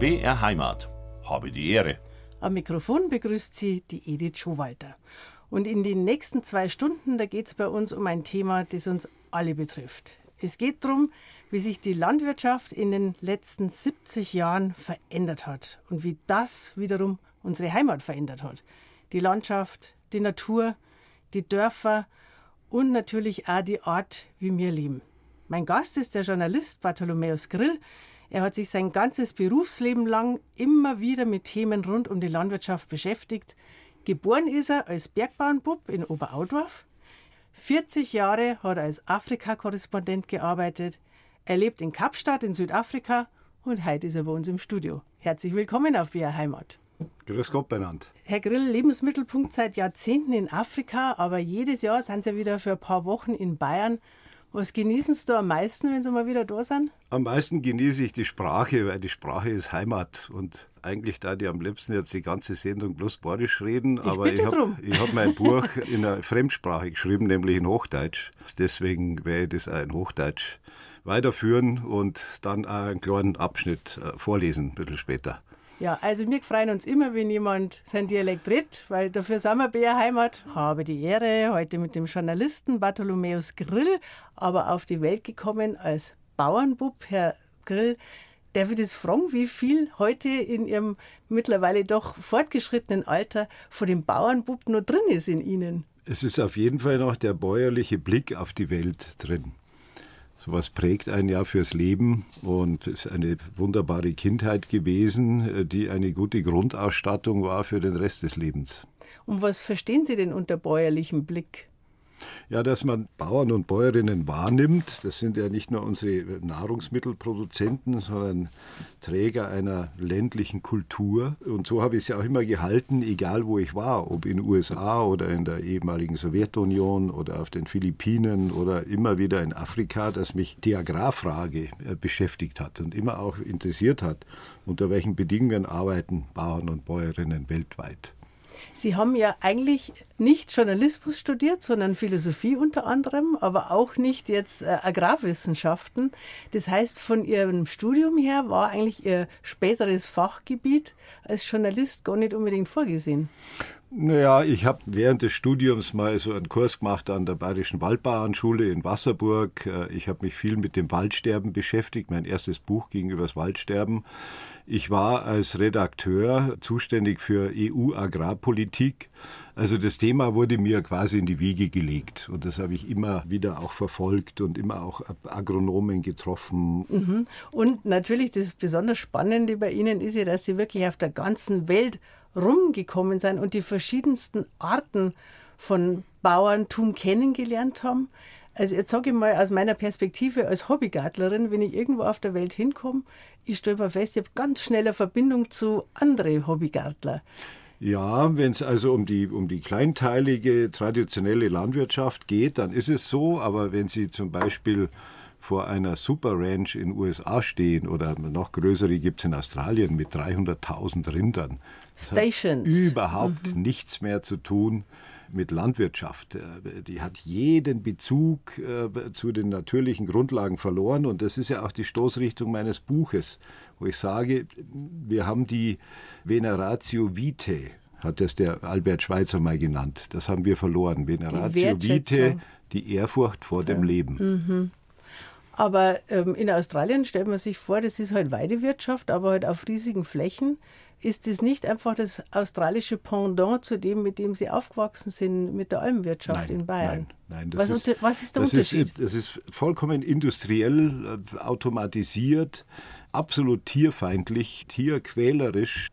BR Heimat. Habe die Ehre. Am Mikrofon begrüßt Sie die Edith Schowalter. Und in den nächsten zwei Stunden, da geht es bei uns um ein Thema, das uns alle betrifft. Es geht darum, wie sich die Landwirtschaft in den letzten 70 Jahren verändert hat und wie das wiederum unsere Heimat verändert hat. Die Landschaft, die Natur, die Dörfer und natürlich auch die Art, wie wir leben. Mein Gast ist der Journalist Bartholomäus Grill. Er hat sich sein ganzes Berufsleben lang immer wieder mit Themen rund um die Landwirtschaft beschäftigt. Geboren ist er als Bergbauernbub in Oberaudorf. 40 Jahre hat er als Afrika-Korrespondent gearbeitet. Er lebt in Kapstadt in Südafrika und heute ist er bei uns im Studio. Herzlich willkommen auf BR Heimat. Grüß Gott benannt. Herr Grill, Lebensmittelpunkt seit Jahrzehnten in Afrika, aber jedes Jahr sind Sie wieder für ein paar Wochen in Bayern was genießen Sie da am meisten, wenn Sie mal wieder da sind? Am meisten genieße ich die Sprache, weil die Sprache ist Heimat. Und eigentlich da die am liebsten jetzt die ganze Sendung bloß Badisch reden. Ich aber ich habe hab mein Buch in einer Fremdsprache geschrieben, nämlich in Hochdeutsch. Deswegen werde ich das auch in Hochdeutsch weiterführen und dann auch einen kleinen Abschnitt äh, vorlesen, ein bisschen später. Ja, also wir freuen uns immer, wenn jemand sein Dialekt redet, weil dafür sind wir BR Heimat. Habe die Ehre, heute mit dem Journalisten Bartholomäus Grill, aber auf die Welt gekommen als Bauernbub. Herr Grill, darf ich das fragen, wie viel heute in Ihrem mittlerweile doch fortgeschrittenen Alter von dem Bauernbub nur drin ist in Ihnen? Es ist auf jeden Fall noch der bäuerliche Blick auf die Welt drin. Sowas prägt ein Jahr fürs Leben und ist eine wunderbare Kindheit gewesen, die eine gute Grundausstattung war für den Rest des Lebens. Und was verstehen Sie denn unter bäuerlichem Blick? Ja, dass man Bauern und Bäuerinnen wahrnimmt. Das sind ja nicht nur unsere Nahrungsmittelproduzenten, sondern Träger einer ländlichen Kultur. Und so habe ich es ja auch immer gehalten, egal wo ich war, ob in den USA oder in der ehemaligen Sowjetunion oder auf den Philippinen oder immer wieder in Afrika, dass mich die Agrarfrage äh, beschäftigt hat und immer auch interessiert hat, unter welchen Bedingungen arbeiten Bauern und Bäuerinnen weltweit. Sie haben ja eigentlich nicht Journalismus studiert, sondern Philosophie unter anderem, aber auch nicht jetzt äh, Agrarwissenschaften. Das heißt, von Ihrem Studium her war eigentlich Ihr späteres Fachgebiet als Journalist gar nicht unbedingt vorgesehen. Naja, ich habe während des Studiums mal so einen Kurs gemacht an der Bayerischen Waldbauernschule in Wasserburg. Äh, ich habe mich viel mit dem Waldsterben beschäftigt. Mein erstes Buch ging über das Waldsterben. Ich war als Redakteur zuständig für EU-Agrarpolitik. Also das Thema wurde mir quasi in die Wiege gelegt und das habe ich immer wieder auch verfolgt und immer auch Agronomen getroffen. Mhm. Und natürlich das besonders Spannende bei Ihnen ist ja, dass Sie wirklich auf der ganzen Welt rumgekommen sind und die verschiedensten Arten von Bauerntum kennengelernt haben. Also jetzt sage ich mal aus meiner Perspektive als Hobbygartlerin, wenn ich irgendwo auf der Welt hinkomme, ich stelle mir fest, ich habe ganz schnell eine Verbindung zu anderen Hobbygärtler. Ja, wenn es also um die, um die kleinteilige, traditionelle Landwirtschaft geht, dann ist es so. Aber wenn Sie zum Beispiel vor einer Super Ranch in den USA stehen oder noch größere gibt es in Australien mit 300.000 Rindern, Stations. überhaupt mhm. nichts mehr zu tun mit Landwirtschaft. Äh, die hat jeden Bezug äh, zu den natürlichen Grundlagen verloren und das ist ja auch die Stoßrichtung meines Buches, wo ich sage, wir haben die Veneratio Vitae, hat das der Albert Schweitzer mal genannt. Das haben wir verloren. Veneratio Vitae, die Ehrfurcht vor dem Leben. Mhm. Aber ähm, in Australien stellt man sich vor, das ist halt Weidewirtschaft, aber halt auf riesigen Flächen. Ist das nicht einfach das australische Pendant zu dem, mit dem Sie aufgewachsen sind, mit der Almwirtschaft nein, in Bayern? Nein, nein. Was, ist, was, ist der das Unterschied? Ist, das ist vollkommen industriell, äh, automatisiert, absolut tierfeindlich, tierquälerisch.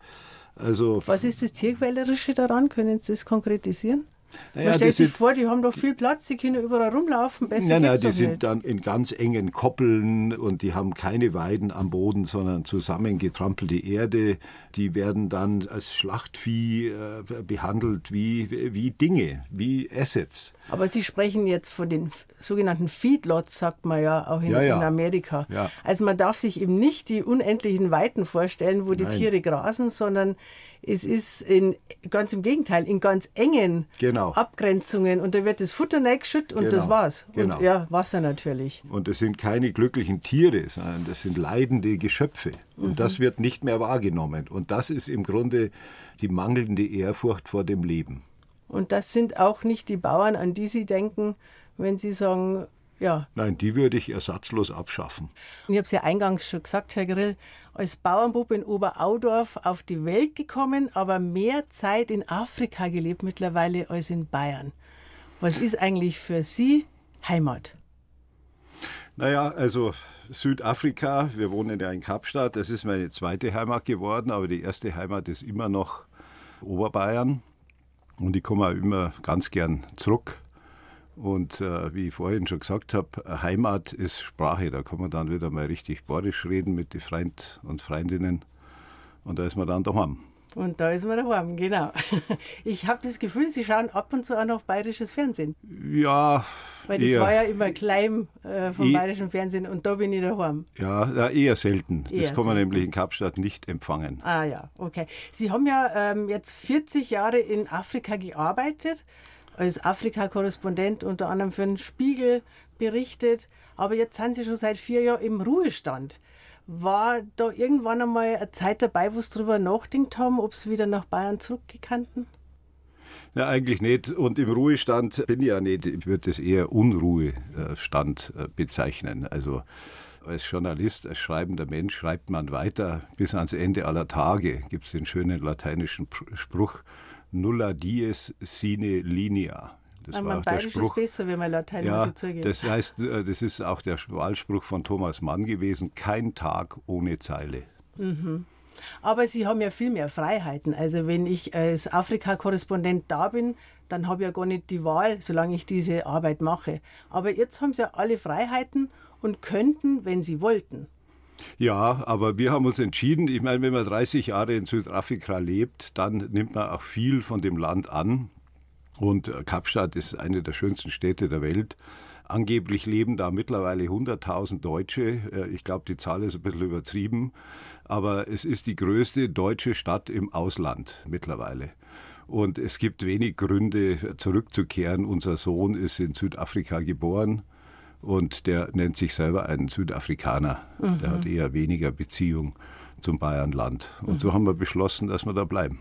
Also, was ist das Tierquälerische daran? Können Sie das konkretisieren? Naja, Man stellt sich vor, die haben doch viel Platz, die können überall rumlaufen. Besser nein, nein, die sind nicht. dann in ganz engen Koppeln und die haben keine Weiden am Boden, sondern zusammengetrampelte Erde. Die werden dann als Schlachtvieh äh, behandelt wie, wie Dinge, wie Assets. Aber Sie sprechen jetzt von den sogenannten Feedlots, sagt man ja auch in, Ja, ja. in Amerika. Ja. Also man darf sich eben nicht die unendlichen Weiten vorstellen, wo die Nein. Tiere grasen, sondern Es ist in, ganz im Gegenteil, in ganz engen Genau. Abgrenzungen und da wird das Futter reingeschüttet und das Genau. war's. Genau. Und ja, Wasser natürlich. Und es sind keine glücklichen Tiere, sondern das sind leidende Geschöpfe. Und das wird nicht mehr wahrgenommen. Und das ist im Grunde die mangelnde Ehrfurcht vor dem Leben. Und das sind auch nicht die Bauern, an die Sie denken, wenn Sie sagen, ja, Nein, die würde ich ersatzlos abschaffen. Ich habe es ja eingangs schon gesagt, Herr Grill, als Bauernbub in Oberaudorf auf die Welt gekommen, aber mehr Zeit in Afrika gelebt mittlerweile als in Bayern. Was ist eigentlich für Sie Heimat? Naja, also Südafrika, wir wohnen ja in Kapstadt, das ist meine zweite Heimat geworden, aber die erste Heimat ist immer noch Oberbayern. Und ich komme auch immer ganz gern zurück. Und äh, wie ich vorhin schon gesagt habe, Heimat ist Sprache. Da kann man dann wieder mal richtig borisch reden mit den Freund und Freundinnen. Und da ist man dann daheim. Und da ist man daheim, genau. Ich habe das Gefühl, Sie schauen ab und zu auch noch bayerisches Fernsehen. Ja, Weil das eher, war ja immer klein äh, vom Ich- bayerischen Fernsehen und da bin ich daheim. ja, ja, eher selten. Das Eher kann man selten. nämlich in Kapstadt nicht empfangen. Ah ja, okay. Sie haben ja ähm, jetzt 40 Jahre in Afrika gearbeitet, als Afrika-Korrespondent unter anderem für den Spiegel berichtet, aber jetzt sind Sie schon seit vier Jahren im Ruhestand. War da irgendwann einmal eine Zeit dabei, wo Sie darüber nachgedacht haben, ob Sie wieder nach Bayern zurückgekannten? Ja, eigentlich nicht. Und im Ruhestand bin ich ja nicht. Ich würde das eher Unruhestand äh, bezeichnen. Also als Journalist, als schreibender Mensch schreibt man weiter bis ans Ende aller Tage. Gibt es den schönen lateinischen Pr- Spruch Nulla dies sine linea. Das Ah, war auch der Bayerisch ist Spruch. besser, wenn man Latein Ja, zugeben. das heißt, äh, das ist auch der Wahlspruch von Thomas Mann gewesen: Kein Tag ohne Zeile. Aber Sie haben ja viel mehr Freiheiten. Also wenn ich als Afrika-Korrespondent da bin, dann habe ich ja gar nicht die Wahl, solange ich diese Arbeit mache. Aber jetzt haben Sie ja alle Freiheiten und könnten, wenn Sie wollten. Ja, aber wir haben uns entschieden, ich meine, wenn man 30 Jahre in Südafrika lebt, dann nimmt man auch viel von dem Land an. Und äh, Kapstadt ist eine der schönsten Städte der Welt. Angeblich leben da mittlerweile 100.000 Deutsche. Äh, Ich glaube, die Zahl ist ein bisschen übertrieben. Aber es ist die größte deutsche Stadt im Ausland mittlerweile. Und es gibt wenig Gründe, zurückzukehren. Unser Sohn ist in Südafrika geboren und der nennt sich selber einen Südafrikaner. Der hat eher weniger Beziehung zum Bayernland. Und so haben wir beschlossen, dass wir da bleiben.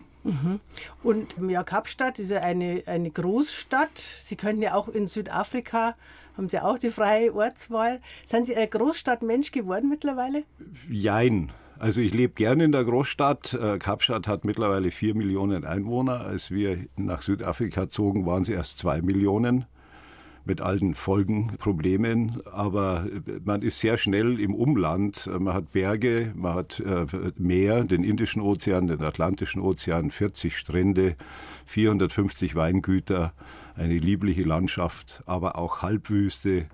Und ja, Kapstadt ist ja eine, eine Großstadt. Sie können ja auch in Südafrika, haben Sie auch die freie Ortswahl. Sind Sie ein Großstadtmensch geworden mittlerweile? Jein. Also ich lebe gerne in der Großstadt. Äh, Kapstadt hat mittlerweile vier Millionen Einwohner. Als wir nach Südafrika zogen, waren sie erst zwei Millionen mit allen Folgen, Problemen. Aber man ist sehr schnell im Umland. Man hat Berge, man hat äh, Meer, den Indischen Ozean, den Atlantischen Ozean, 40 Strände, 450 Weingüter, eine liebliche Landschaft, aber auch Halbwüste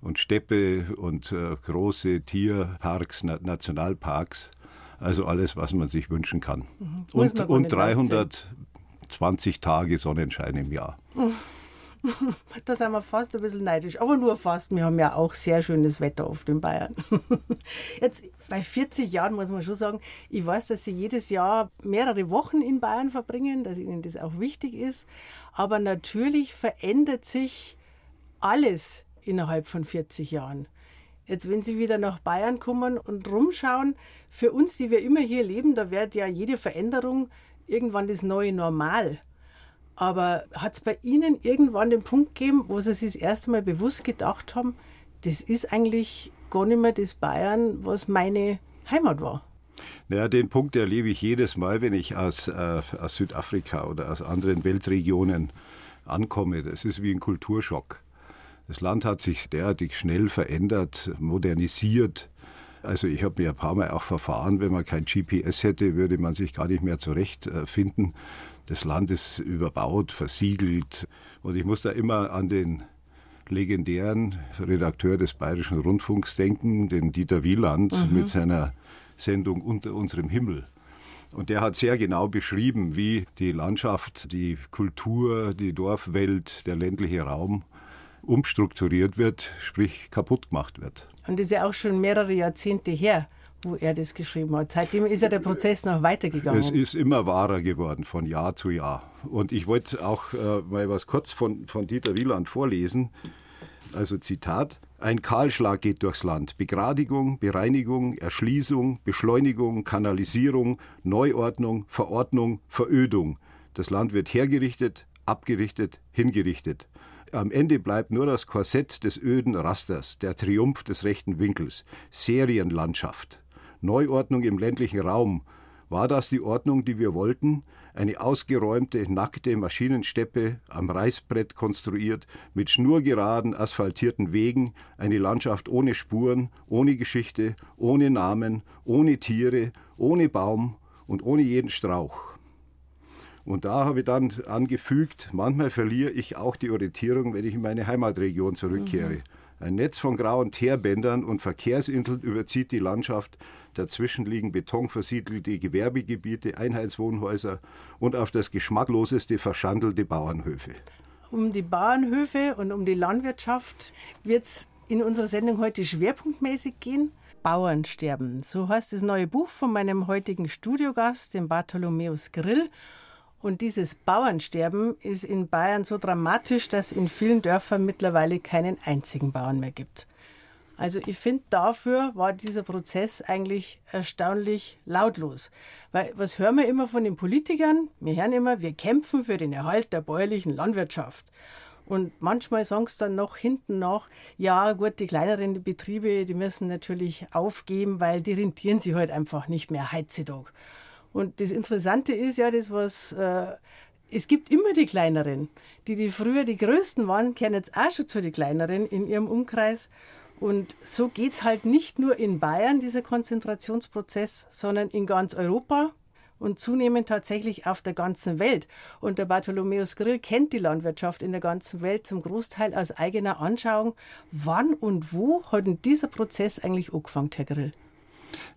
und Steppe und äh, große Tierparks, Na Nationalparks. Also alles, was man sich wünschen kann. Muss Und, und nicht leisten. 320 Tage Sonnenschein im Jahr. Da sind wir fast ein bisschen neidisch, aber nur fast. Wir haben ja auch sehr schönes Wetter oft in Bayern. Jetzt bei 40 Jahren muss man schon sagen, ich weiß, dass Sie jedes Jahr mehrere Wochen in Bayern verbringen, dass Ihnen das auch wichtig ist. Aber natürlich verändert sich alles innerhalb von 40 Jahren. Jetzt, wenn Sie wieder nach Bayern kommen und rumschauen, für uns, die wir immer hier leben, da wird ja jede Veränderung irgendwann das neue Normal. Aber hat es bei Ihnen irgendwann den Punkt gegeben, wo Sie sich das erste Mal bewusst gedacht haben, das ist eigentlich gar nicht mehr das Bayern, was meine Heimat war? Ja, den Punkt erlebe ich jedes Mal, wenn ich aus, äh, aus Südafrika oder aus anderen Weltregionen ankomme. Das ist wie ein Kulturschock. Das Land hat sich derartig schnell verändert, modernisiert. Also ich habe mir ein paar Mal auch verfahren, wenn man kein GPS hätte, würde man sich gar nicht mehr zurechtfinden. Das Land ist überbaut, versiegelt. Und ich muss da immer an den legendären Redakteur des Bayerischen Rundfunks denken, den Dieter Wieland mit seiner Sendung Unter unserem Himmel. Und der hat sehr genau beschrieben, wie die Landschaft, die Kultur, die Dorfwelt, der ländliche Raum umstrukturiert wird, sprich kaputt gemacht wird. Und das ist ja auch schon mehrere Jahrzehnte her, wo er das geschrieben hat. Seitdem ist ja der Prozess noch weitergegangen. Es ist immer wahrer geworden von Jahr zu Jahr. Und ich wollte auch äh, mal was kurz von, von Dieter Wieland vorlesen. Also Zitat. Ein Kahlschlag geht durchs Land. Begradigung, Bereinigung, Erschließung, Beschleunigung, Kanalisierung, Neuordnung, Verordnung, Verödung. Das Land wird hergerichtet, abgerichtet, hingerichtet. Am Ende bleibt nur das Korsett des öden Rasters, der Triumph des rechten Winkels, Serienlandschaft. Neuordnung im ländlichen Raum. War das die Ordnung, die wir wollten? Eine ausgeräumte, nackte Maschinensteppe, am Reißbrett konstruiert, mit schnurgeraden, asphaltierten Wegen, eine Landschaft ohne Spuren, ohne Geschichte, ohne Namen, ohne Tiere, ohne Baum und ohne jeden Strauch. Und da habe ich dann angefügt, manchmal verliere ich auch die Orientierung, wenn ich in meine Heimatregion zurückkehre. Mhm. Ein Netz von grauen Teerbändern und Verkehrsinseln überzieht die Landschaft. Dazwischen liegen betonversiegelte Gewerbegebiete, Einheitswohnhäuser und auf das geschmackloseste verschandelte Bauernhöfe. Um die Bauernhöfe und um die Landwirtschaft wird es in unserer Sendung heute schwerpunktmäßig gehen. Bauernsterben. So heißt das neue Buch von meinem heutigen Studiogast, dem Bartholomäus Grill. Und dieses Bauernsterben ist in Bayern so dramatisch, dass in vielen Dörfern mittlerweile keinen einzigen Bauern mehr gibt. Also ich finde, dafür war dieser Prozess eigentlich erstaunlich lautlos. Weil was hören wir immer von den Politikern? Wir hören immer, wir kämpfen für den Erhalt der bäuerlichen Landwirtschaft. Und manchmal sagen sie dann noch hinten nach, ja gut, die kleineren Betriebe, die müssen natürlich aufgeben, weil die rentieren sich halt einfach nicht mehr heutzutage. Und das Interessante ist ja, das was äh, es gibt immer die kleineren, die die früher die größten waren, kehren jetzt auch schon zu den kleineren in ihrem Umkreis. Und so geht es halt nicht nur in Bayern, dieser Konzentrationsprozess, sondern in ganz Europa und zunehmend tatsächlich auf der ganzen Welt. Und der Bartholomäus Grill kennt die Landwirtschaft in der ganzen Welt zum Großteil aus eigener Anschauung. Wann und wo hat denn dieser Prozess eigentlich angefangen, Herr Grill?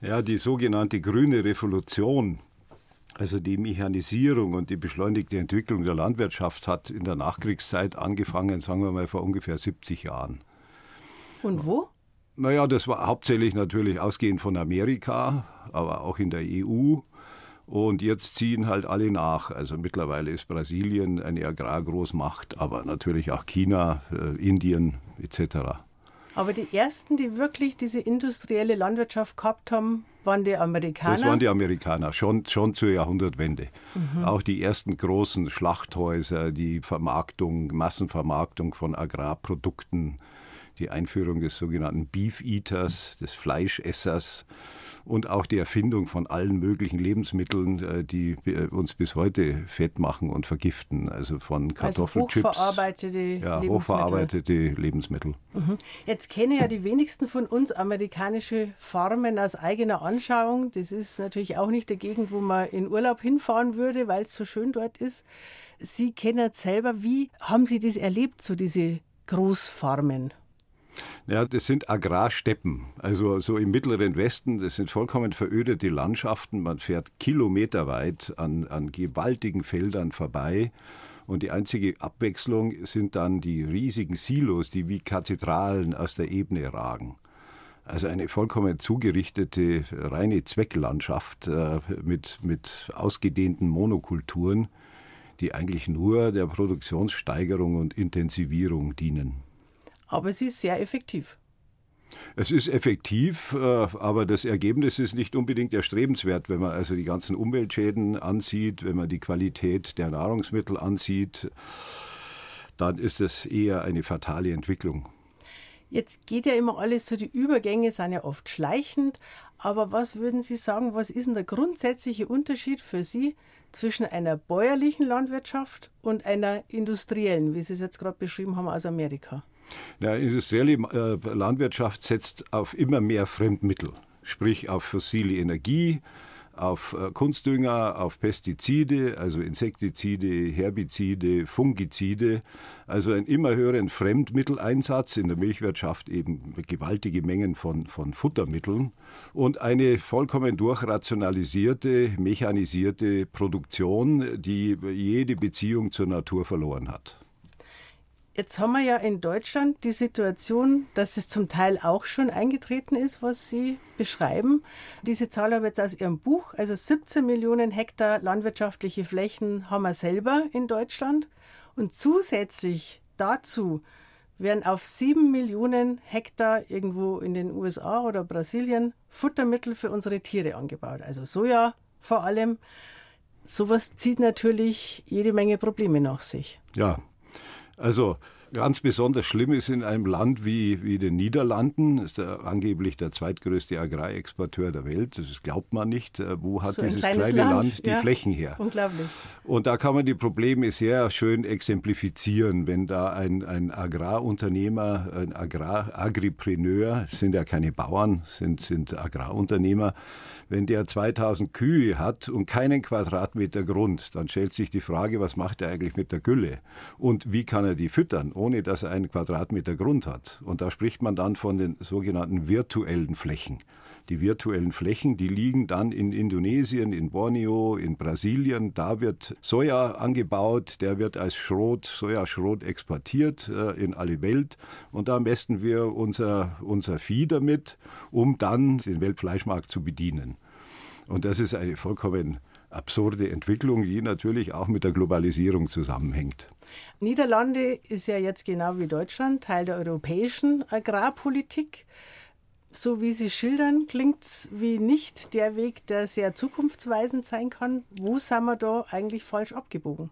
Ja, die sogenannte grüne Revolution, also die Mechanisierung und die beschleunigte Entwicklung der Landwirtschaft hat in der Nachkriegszeit angefangen, sagen wir mal vor ungefähr 70 Jahren. Und wo? Naja, das war hauptsächlich natürlich ausgehend von Amerika, aber auch in der EU. Und jetzt ziehen halt alle nach. Also mittlerweile ist Brasilien eine Agrargroßmacht, aber natürlich auch China, äh, Indien etc. Aber die ersten, die wirklich diese industrielle Landwirtschaft gehabt haben, waren die Amerikaner? Das waren die Amerikaner, schon, schon zur Jahrhundertwende. Mhm. Auch die ersten großen Schlachthäuser, die Vermarktung, Massenvermarktung von Agrarprodukten, die Einführung des sogenannten Beef Eaters, des Fleischessers und auch die Erfindung von allen möglichen Lebensmitteln, äh, die äh, uns bis heute fett machen und vergiften. Also von also Kartoffelchips. Also hochverarbeitete ja, Lebensmittel. hochverarbeitete Lebensmittel. Mhm. Jetzt kennen ja die wenigsten von uns amerikanische Farmen aus eigener Anschauung. Das ist natürlich auch nicht der Gegend, wo man in Urlaub hinfahren würde, weil es so schön dort ist. Sie kennen selber, wie haben Sie das erlebt, so diese Großfarmen? Ja, das sind Agrarsteppen. Also so im mittleren Westen, das sind vollkommen verödete Landschaften. Man fährt kilometerweit an, an gewaltigen Feldern vorbei. Und die einzige Abwechslung sind dann die riesigen Silos, die wie Kathedralen aus der Ebene ragen. Also eine vollkommen zugerichtete, reine Zwecklandschaft äh, mit, mit ausgedehnten Monokulturen, die eigentlich nur der Produktionssteigerung und Intensivierung dienen aber sie ist sehr effektiv. Es ist effektiv, äh, aber das Ergebnis ist nicht unbedingt erstrebenswert, wenn man also die ganzen Umweltschäden ansieht, wenn man die Qualität der Nahrungsmittel ansieht, dann ist es eher eine fatale Entwicklung. Jetzt geht ja immer alles so, die Übergänge sind ja oft schleichend, aber was würden Sie sagen, was ist denn der grundsätzliche Unterschied für Sie zwischen einer bäuerlichen Landwirtschaft und einer industriellen, wie Sie es jetzt gerade beschrieben haben aus Amerika? Ja, industrielle äh, Landwirtschaft setzt auf immer mehr Fremdmittel, sprich auf fossile Energie, auf äh, Kunstdünger, auf Pestizide, also Insektizide, Herbizide, Fungizide, also einen immer höheren Fremdmitteleinsatz, in der Milchwirtschaft eben gewaltige Mengen von, von Futtermitteln und eine vollkommen durchrationalisierte, mechanisierte Produktion, die jede Beziehung zur Natur verloren hat. Jetzt haben wir ja in Deutschland die Situation, dass es zum Teil auch schon eingetreten ist, was Sie beschreiben. Diese Zahl habe ich jetzt aus Ihrem Buch. Also 17 Millionen Hektar landwirtschaftliche Flächen haben wir selber in Deutschland. Und zusätzlich dazu werden auf 7 Millionen Hektar irgendwo in den USA oder Brasilien Futtermittel für unsere Tiere angebaut. Also Soja vor allem. Sowas zieht natürlich jede Menge Probleme nach sich. Ja, also ganz besonders schlimm ist in einem Land wie, wie den Niederlanden, ist der, angeblich der zweitgrößte Agrarexporteur der Welt. Das glaubt man nicht. Äh, wo hat so dieses kleine Land, Land die ja. Flächen her? Unglaublich. Und da kann man die Probleme sehr schön exemplifizieren, wenn da ein, ein Agrarunternehmer, ein Agrar, Agripreneur, sind ja keine Bauern, sind, sind Agrarunternehmer, wenn der 2000 Kühe hat und keinen Quadratmeter Grund, dann stellt sich die Frage, was macht er eigentlich mit der Gülle? Und wie kann er die füttern, ohne dass er einen Quadratmeter Grund hat? Und da spricht man dann von den sogenannten virtuellen Flächen. Die virtuellen Flächen, die liegen dann in Indonesien, in Borneo, in Brasilien. Da wird Soja angebaut, der wird als Schrot, Sojaschrot exportiert äh, in alle Welt. Und da messen wir unser, unser Vieh damit, um dann den Weltfleischmarkt zu bedienen. Und das ist eine vollkommen absurde Entwicklung, die natürlich auch mit der Globalisierung zusammenhängt. Niederlande ist ja jetzt genau wie Deutschland Teil der europäischen Agrarpolitik so wie Sie schildern, klingt es wie nicht der Weg, der sehr zukunftsweisend sein kann. Wo sind wir da eigentlich falsch abgebogen?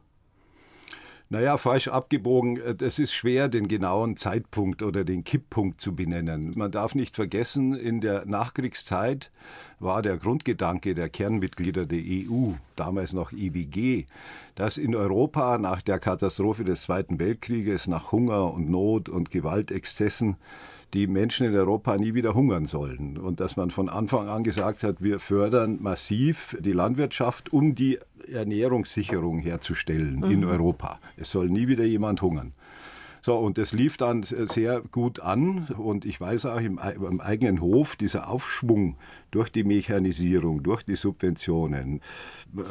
Naja, falsch abgebogen, äh, das ist schwer, den genauen Zeitpunkt oder den Kipppunkt zu benennen. Man darf nicht vergessen, in der Nachkriegszeit war der Grundgedanke der Kernmitglieder der EU, damals noch IWG, dass in Europa nach der Katastrophe des Zweiten Weltkrieges, nach Hunger und Not und Gewaltexzessen, die Menschen in Europa nie wieder hungern sollen. Und dass man von Anfang an gesagt hat, wir fördern massiv die Landwirtschaft, um die Ernährungssicherung herzustellen mhm. in Europa. Es soll nie wieder jemand hungern. So, und das lief dann sehr gut an. Und ich weiß auch im, im, eigenen Hof, dieser Aufschwung durch die Mechanisierung, durch die Subventionen,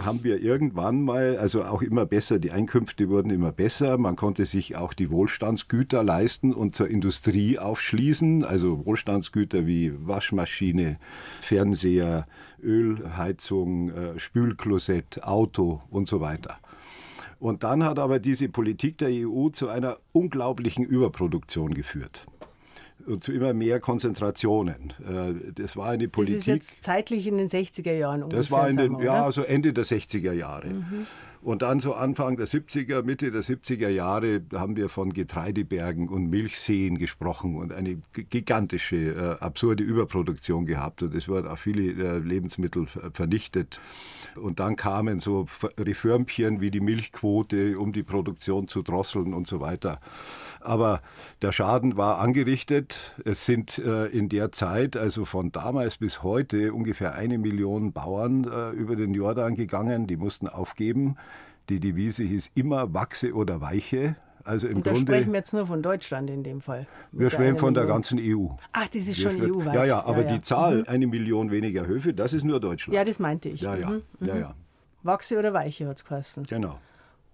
haben wir irgendwann mal, also auch immer besser, die Einkünfte wurden immer besser. Man konnte sich auch die Wohlstandsgüter leisten und zur Industrie aufschließen. Also Wohlstandsgüter wie Waschmaschine, Fernseher, Ölheizung, äh, Spülklosett, Auto und so weiter. Und dann hat aber diese Politik der EU zu einer unglaublichen Überproduktion geführt und zu immer mehr Konzentrationen. Äh, das war eine Politik. Das ist jetzt zeitlich in den 60er Jahren ungefähr. Das war in den, ja, also Ende der 60er Jahre. Mhm. Und dann so Anfang der 70er, Mitte der 70er Jahre haben wir von Getreidebergen und Milchseen gesprochen und eine gigantische, äh, absurde Überproduktion gehabt. Und es wurden auch viele äh, Lebensmittel vernichtet. Und dann kamen so Reformchen wie die Milchquote, um die Produktion zu drosseln und so weiter. Aber der Schaden war angerichtet. Es sind äh, in der Zeit, also von damals bis heute, ungefähr eine Million Bauern äh, über den Jordan gegangen. Die mussten aufgeben. Die Devise hieß immer wachse oder weiche. Also im Und da Grunde, sprechen wir jetzt nur von Deutschland in dem Fall. Wir sprechen von der ganzen EU. Ach, das ist schon EU-weit. Ja, ja, aber ja, ja. die Zahl, mhm. eine Million weniger Höfe, das ist nur Deutschland. Ja, das meinte ich. Ja, ja, mhm. ja, mhm. ja. Wachse oder Weiche hat es geheißen. Genau.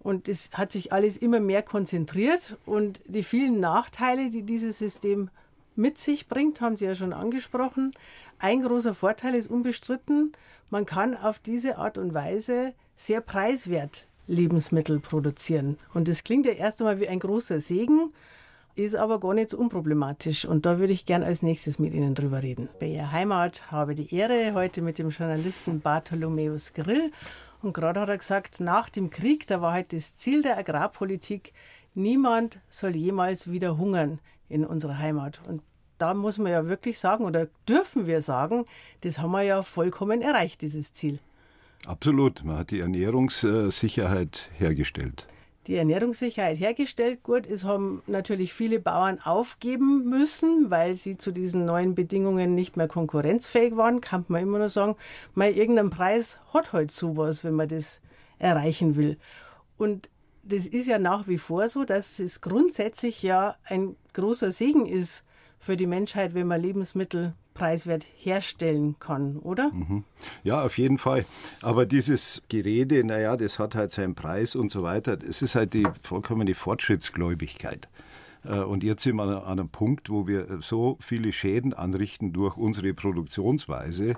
Und es hat sich alles immer mehr konzentriert und die vielen Nachteile, die dieses System mit sich bringt, haben Sie ja schon angesprochen. Ein großer Vorteil ist unbestritten, man kann auf diese Art und Weise sehr preiswert Lebensmittel produzieren. Und das klingt ja erst einmal wie ein großer Segen, ist aber gar nicht so unproblematisch. Und da würde ich gern als nächstes mit Ihnen drüber reden. Bei Ihrer Heimat habe die Ehre, heute mit dem Journalisten Bartholomäus Grill und gerade hat er gesagt, nach dem Krieg, da war halt das Ziel der Agrarpolitik, niemand soll jemals wieder hungern in unserer Heimat. Und da muss man ja wirklich sagen, oder dürfen wir sagen, das haben wir ja vollkommen erreicht, dieses Ziel. Absolut, man hat die Ernährungssicherheit hergestellt die Ernährungssicherheit hergestellt. Gut, es haben natürlich viele Bauern aufgeben müssen, weil sie zu diesen neuen Bedingungen nicht mehr konkurrenzfähig waren. Kann man immer nur sagen, mal irgendein Preis hat halt sowas, wenn man das erreichen will. Und das ist ja nach wie vor so, dass es grundsätzlich ja ein großer Segen ist für die Menschheit, wenn man Lebensmittel preiswert herstellen kann, oder? Mhm. Ja, auf jeden Fall. Aber dieses Gerede, naja, das hat halt seinen Preis und so weiter, das ist halt die vollkommene Fortschrittsgläubigkeit. Äh, und jetzt sind wir an einem Punkt, wo wir so viele Schäden anrichten durch unsere Produktionsweise,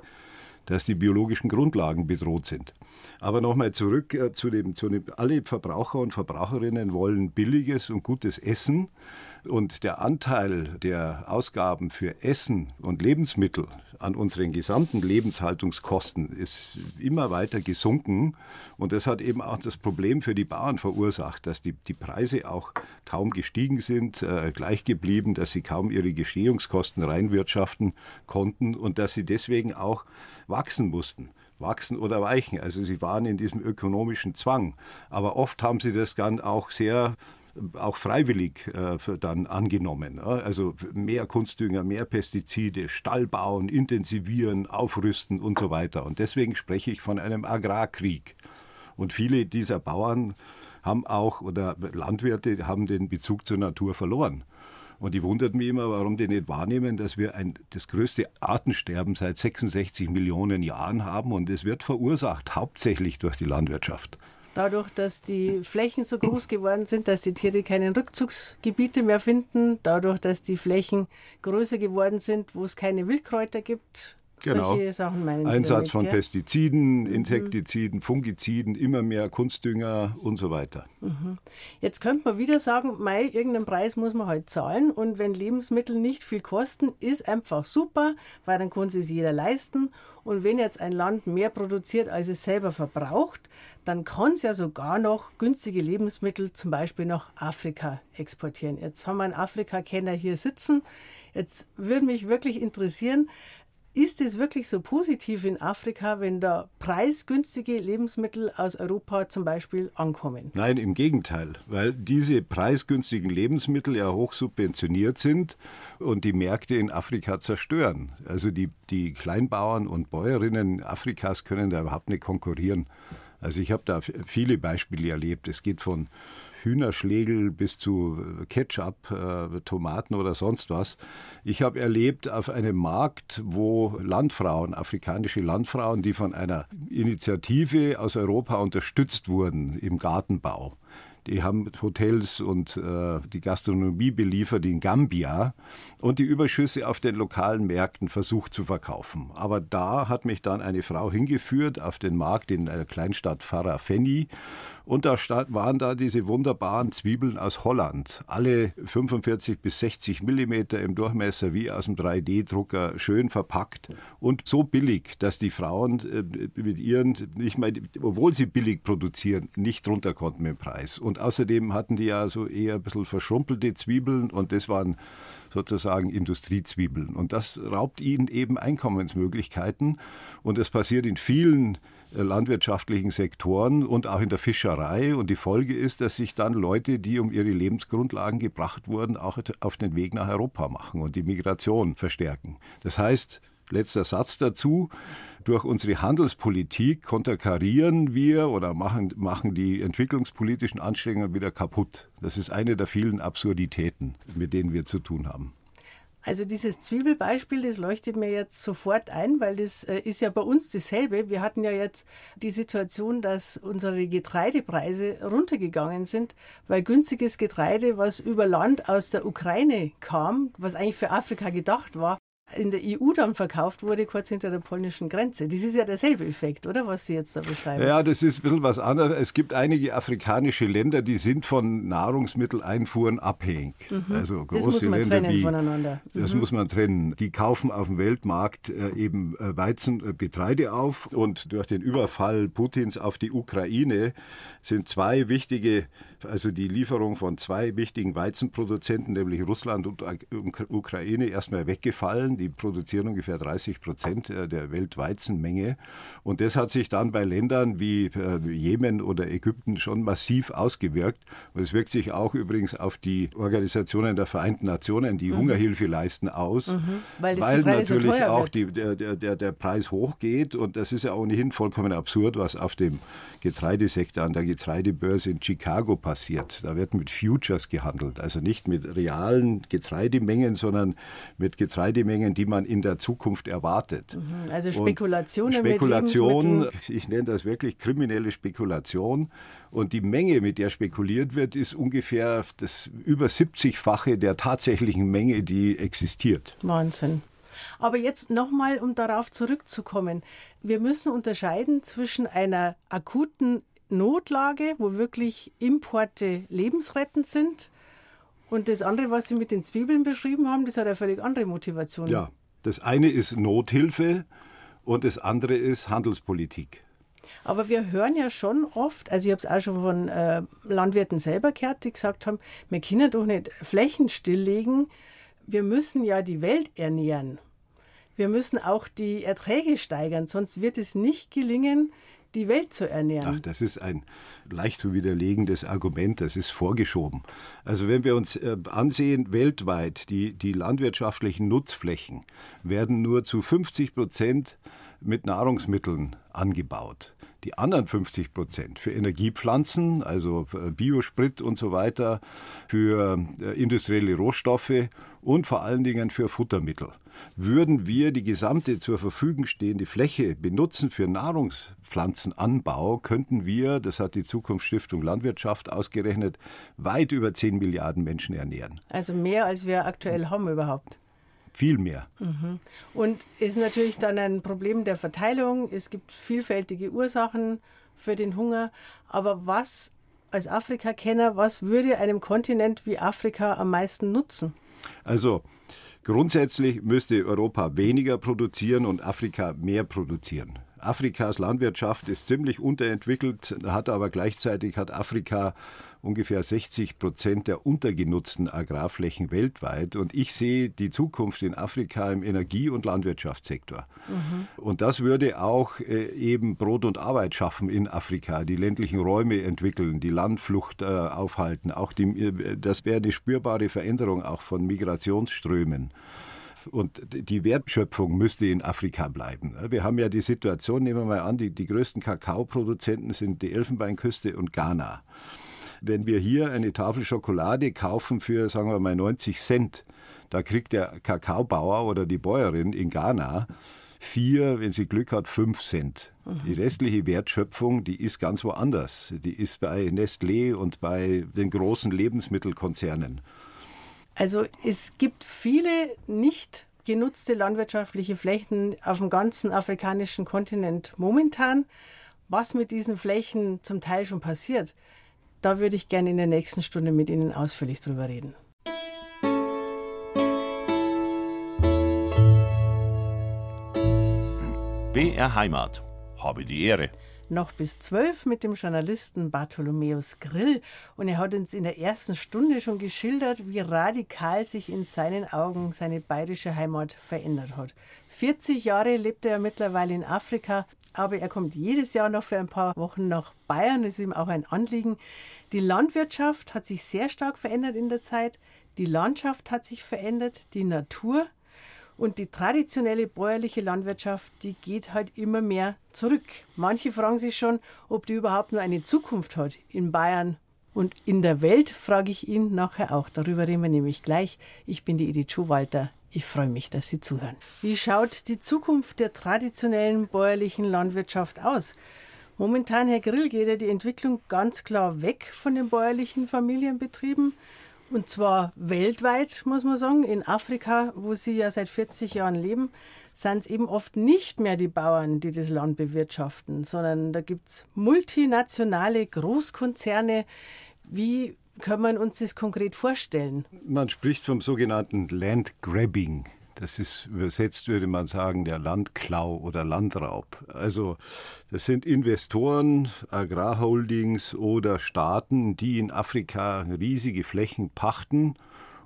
dass die biologischen Grundlagen bedroht sind. Aber nochmal zurück äh, zu dem, zu dem, alle Verbraucher und Verbraucherinnen wollen billiges und gutes Essen. Und der Anteil der Ausgaben für Essen und Lebensmittel an unseren gesamten Lebenshaltungskosten ist immer weiter gesunken. Und das hat eben auch das Problem für die Bauern verursacht, dass die, die Preise auch kaum gestiegen sind, äh, gleich geblieben, dass sie kaum ihre Gestehungskosten reinwirtschaften konnten und dass sie deswegen auch wachsen mussten wachsen oder weichen. Also sie waren in diesem ökonomischen Zwang. Aber oft haben sie das dann auch sehr auch freiwillig äh, dann angenommen. Also mehr Kunstdünger, mehr Pestizide, Stall bauen, intensivieren, aufrüsten und so weiter. Und deswegen spreche ich von einem Agrarkrieg. Und viele dieser Bauern haben auch, oder Landwirte haben den Bezug zur Natur verloren. Und die wundert mich immer, warum die nicht wahrnehmen, dass wir ein, das größte Artensterben seit 66 Millionen Jahren haben. Und es wird verursacht hauptsächlich durch die Landwirtschaft dadurch, dass die Flächen so groß geworden sind, dass die Tiere keine Rückzugsgebiete mehr finden, dadurch, dass die Flächen größer geworden sind, wo es keine Wildkräuter gibt. Genau. Solche Sachen meinen Sie Einsatz damit, von gell? Pestiziden, mhm. Insektiziden, mhm. Fungiziden, immer mehr Kunstdünger und so weiter. Mhm. Jetzt könnte man wieder sagen, Mai, irgendeinen Preis muss man halt zahlen und wenn Lebensmittel nicht viel kosten, ist einfach super, weil dann kann es jeder leisten und wenn jetzt ein Land mehr produziert, als es selber verbraucht, dann kann es ja sogar noch günstige Lebensmittel zum Beispiel nach Afrika exportieren. Jetzt haben wir einen Afrika-Kenner hier sitzen. Jetzt würde mich wirklich interessieren, ist es wirklich so positiv in Afrika, wenn da preisgünstige Lebensmittel aus Europa zum Beispiel ankommen? Nein, im Gegenteil, weil diese preisgünstigen Lebensmittel ja hoch subventioniert sind und die Märkte in Afrika zerstören. Also die, die Kleinbauern und Bäuerinnen Afrikas können da überhaupt nicht konkurrieren. Also ich habe da viele Beispiele erlebt. Es geht von Hühnerschlägel bis zu Ketchup, äh, Tomaten oder sonst was. Ich habe erlebt auf einem Markt, wo Landfrauen, afrikanische Landfrauen, die von einer Initiative aus Europa unterstützt wurden im Gartenbau, die haben Hotels und äh, die Gastronomie beliefert in Gambia und die Überschüsse auf den lokalen Märkten versucht zu verkaufen. Aber da hat mich dann eine Frau hingeführt auf den Markt in der Kleinstadt Farafeni und da waren da diese wunderbaren Zwiebeln aus Holland. Alle 45 bis 60 Millimeter im Durchmesser wie aus dem 3D-Drucker, schön verpackt und so billig, dass die Frauen äh, mit ihren, ich meine, obwohl sie billig produzieren, nicht runter konnten mit dem Preis. Und außerdem hatten die ja so eher ein bisschen verschrumpelte Zwiebeln und das waren sozusagen Industriezwiebeln. Und das raubt ihnen eben Einkommensmöglichkeiten. Und das passiert in vielen äh, landwirtschaftlichen Sektoren und auch in der Fischerei. Und die Folge ist, dass sich dann Leute, die um ihre Lebensgrundlagen gebracht wurden, auch auf den Weg nach Europa machen und die Migration verstärken. Das heißt, letzter Satz dazu, durch unsere Handelspolitik konterkarieren wir oder machen, machen die entwicklungspolitischen Anstrengungen wieder kaputt. Das ist eine der vielen Absurditäten, mit denen wir zu tun haben. Also dieses Zwiebelbeispiel, das leuchtet mir jetzt sofort ein, weil das äh, ist ja bei uns dasselbe. Wir hatten ja jetzt die Situation, dass unsere Getreidepreise runtergegangen sind, weil günstiges Getreide, was über Land aus der Ukraine kam, was eigentlich für Afrika gedacht war, in der EU dann verkauft wurde, kurz hinter der polnischen Grenze. Das ist ja derselbe Effekt, oder was Sie jetzt da beschreiben? Ja, das ist ein bisschen was anderes. Es gibt einige afrikanische Länder, die sind von Nahrungsmitteleinfuhren abhängig. Mhm. Also große das muss man Länder trennen wie, voneinander. Mhm. Das muss man trennen. Die kaufen auf dem Weltmarkt äh, eben äh, Weizen, äh, Getreide auf und durch den Überfall Putins auf die Ukraine sind zwei wichtige, also die Lieferung von zwei wichtigen Weizenproduzenten, nämlich Russland und Ukraine, erstmal weggefallen die produzieren ungefähr 30 Prozent äh, der Weltweizenmenge. Und das hat sich dann bei Ländern wie äh, Jemen oder Ägypten schon massiv ausgewirkt. Und es wirkt sich auch übrigens auf die Organisationen der Vereinten Nationen, die mhm. Hungerhilfe leisten, aus, mhm. weil, weil natürlich so auch die, der, der, der Preis hochgeht. Und das ist ja ohnehin vollkommen absurd, was auf dem Getreidesektor an der Getreidebörse in Chicago passiert. Da wird mit Futures gehandelt, also nicht mit realen Getreidemengen, sondern mit Getreidemengen, Entwicklungen, die man in der Zukunft erwartet. Mhm, also Spekulationen Spekulation, mit ich nenne das wirklich kriminelle Spekulation. Und die Menge, mit der spekuliert wird, ist ungefähr das über 70-fache der tatsächlichen Menge, die existiert. Wahnsinn. Aber jetzt nochmal, um darauf zurückzukommen. Wir müssen unterscheiden zwischen einer akuten Notlage, wo wirklich Importe lebensrettend sind, und das andere, was Sie mit den Zwiebeln beschrieben haben, das hat eine völlig andere Motivation. Ja, das eine ist Nothilfe und das andere ist Handelspolitik. Aber wir hören ja schon oft, also ich habe es auch schon von äh, Landwirten selber gehört, die gesagt haben, wir können doch nicht Flächen stilllegen, wir müssen ja die Welt ernähren. Wir müssen auch die Erträge steigern, sonst wird es nicht gelingen, die Welt zu ernähren. Ach, das ist ein leicht zu widerlegendes Argument, das ist vorgeschoben. Also wenn wir uns äh, ansehen, weltweit, die, die landwirtschaftlichen Nutzflächen werden nur zu 50 Prozent mit Nahrungsmitteln angebaut. Die anderen 50 Prozent für Energiepflanzen, also äh, Biosprit und so weiter, für äh, industrielle Rohstoffe und vor allen Dingen für Futtermittel. Würden wir die gesamte zur Verfügung stehende Fläche benutzen für Nahrungspflanzenanbau, könnten wir, das hat die Zukunftsstiftung Landwirtschaft ausgerechnet, weit über 10 Milliarden Menschen ernähren. Also mehr, als wir aktuell haben überhaupt. Viel mehr. Mhm. Und ist natürlich dann ein Problem der Verteilung. Es gibt vielfältige Ursachen für den Hunger. Aber was als Afrika-Kenner, was würde einem Kontinent wie Afrika am meisten nutzen? Also grundsätzlich müsste Europa weniger produzieren und Afrika mehr produzieren. Afrikas Landwirtschaft ist ziemlich unterentwickelt, hat aber gleichzeitig hat Afrika ungefähr 60 Prozent der untergenutzten Agrarflächen weltweit. Und ich sehe die Zukunft in Afrika im Energie- und Landwirtschaftssektor. Mhm. Und das würde auch äh, eben Brot und Arbeit schaffen in Afrika, die ländlichen Räume entwickeln, die Landflucht äh, aufhalten. Auch die, äh, das wäre eine spürbare Veränderung auch von Migrationsströmen und die Wertschöpfung müsste in Afrika bleiben. Wir haben ja die Situation, nehmen wir mal an, die, die größten Kakaoproduzenten sind die Elfenbeinküste und Ghana. Wenn wir hier eine Tafel Schokolade kaufen für, sagen wir mal, 90 Cent, da kriegt der Kakaobauer oder die Bäuerin in Ghana vier, wenn sie Glück hat, fünf Cent. Mhm. Die restliche Wertschöpfung, die ist ganz woanders. Die ist bei Nestlé und bei den großen Lebensmittelkonzernen. Also es gibt viele nicht genutzte landwirtschaftliche Flächen auf dem ganzen afrikanischen Kontinent momentan. Was mit diesen Flächen zum Teil schon passiert, da würde ich gerne in der nächsten Stunde mit Ihnen ausführlich drüber reden. BR Heimat. Habe die Ehre noch bis zwölf mit dem Journalisten Bartholomäus Grill. Und er hat uns in der ersten Stunde schon geschildert, wie radikal sich in seinen Augen seine bayerische Heimat verändert hat. 40 Jahre lebt er mittlerweile in Afrika, aber er kommt jedes Jahr noch für ein paar Wochen nach Bayern. Das ist ihm auch ein Anliegen. Die Landwirtschaft hat sich sehr stark verändert in der Zeit. Die Landschaft hat sich verändert, die Natur und die traditionelle bäuerliche Landwirtschaft, die geht halt immer mehr zurück. Manche fragen sich schon, ob die überhaupt nur eine Zukunft hat in Bayern. Und in der Welt frage ich ihn nachher auch. Darüber reden wir nämlich gleich. Ich bin die Edith Schuhwalter. Ich freue mich, dass Sie zuhören. Wie schaut die Zukunft der traditionellen bäuerlichen Landwirtschaft aus? Momentan, Herr Grill, geht ja die Entwicklung ganz klar weg von den bäuerlichen Familienbetrieben und zwar weltweit, muss man sagen. In Afrika, wo sie ja seit 40 Jahren leben, sind es eben oft nicht mehr die Bauern, die das Land bewirtschaften, sondern da gibt es multinationale Großkonzerne. Wie kann man uns das konkret vorstellen? Man spricht vom sogenannten Landgrabbing. Das ist übersetzt, würde man sagen, der Landklau oder Landraub. Also das sind Investoren, Agrarholdings oder Staaten, die in Afrika riesige Flächen pachten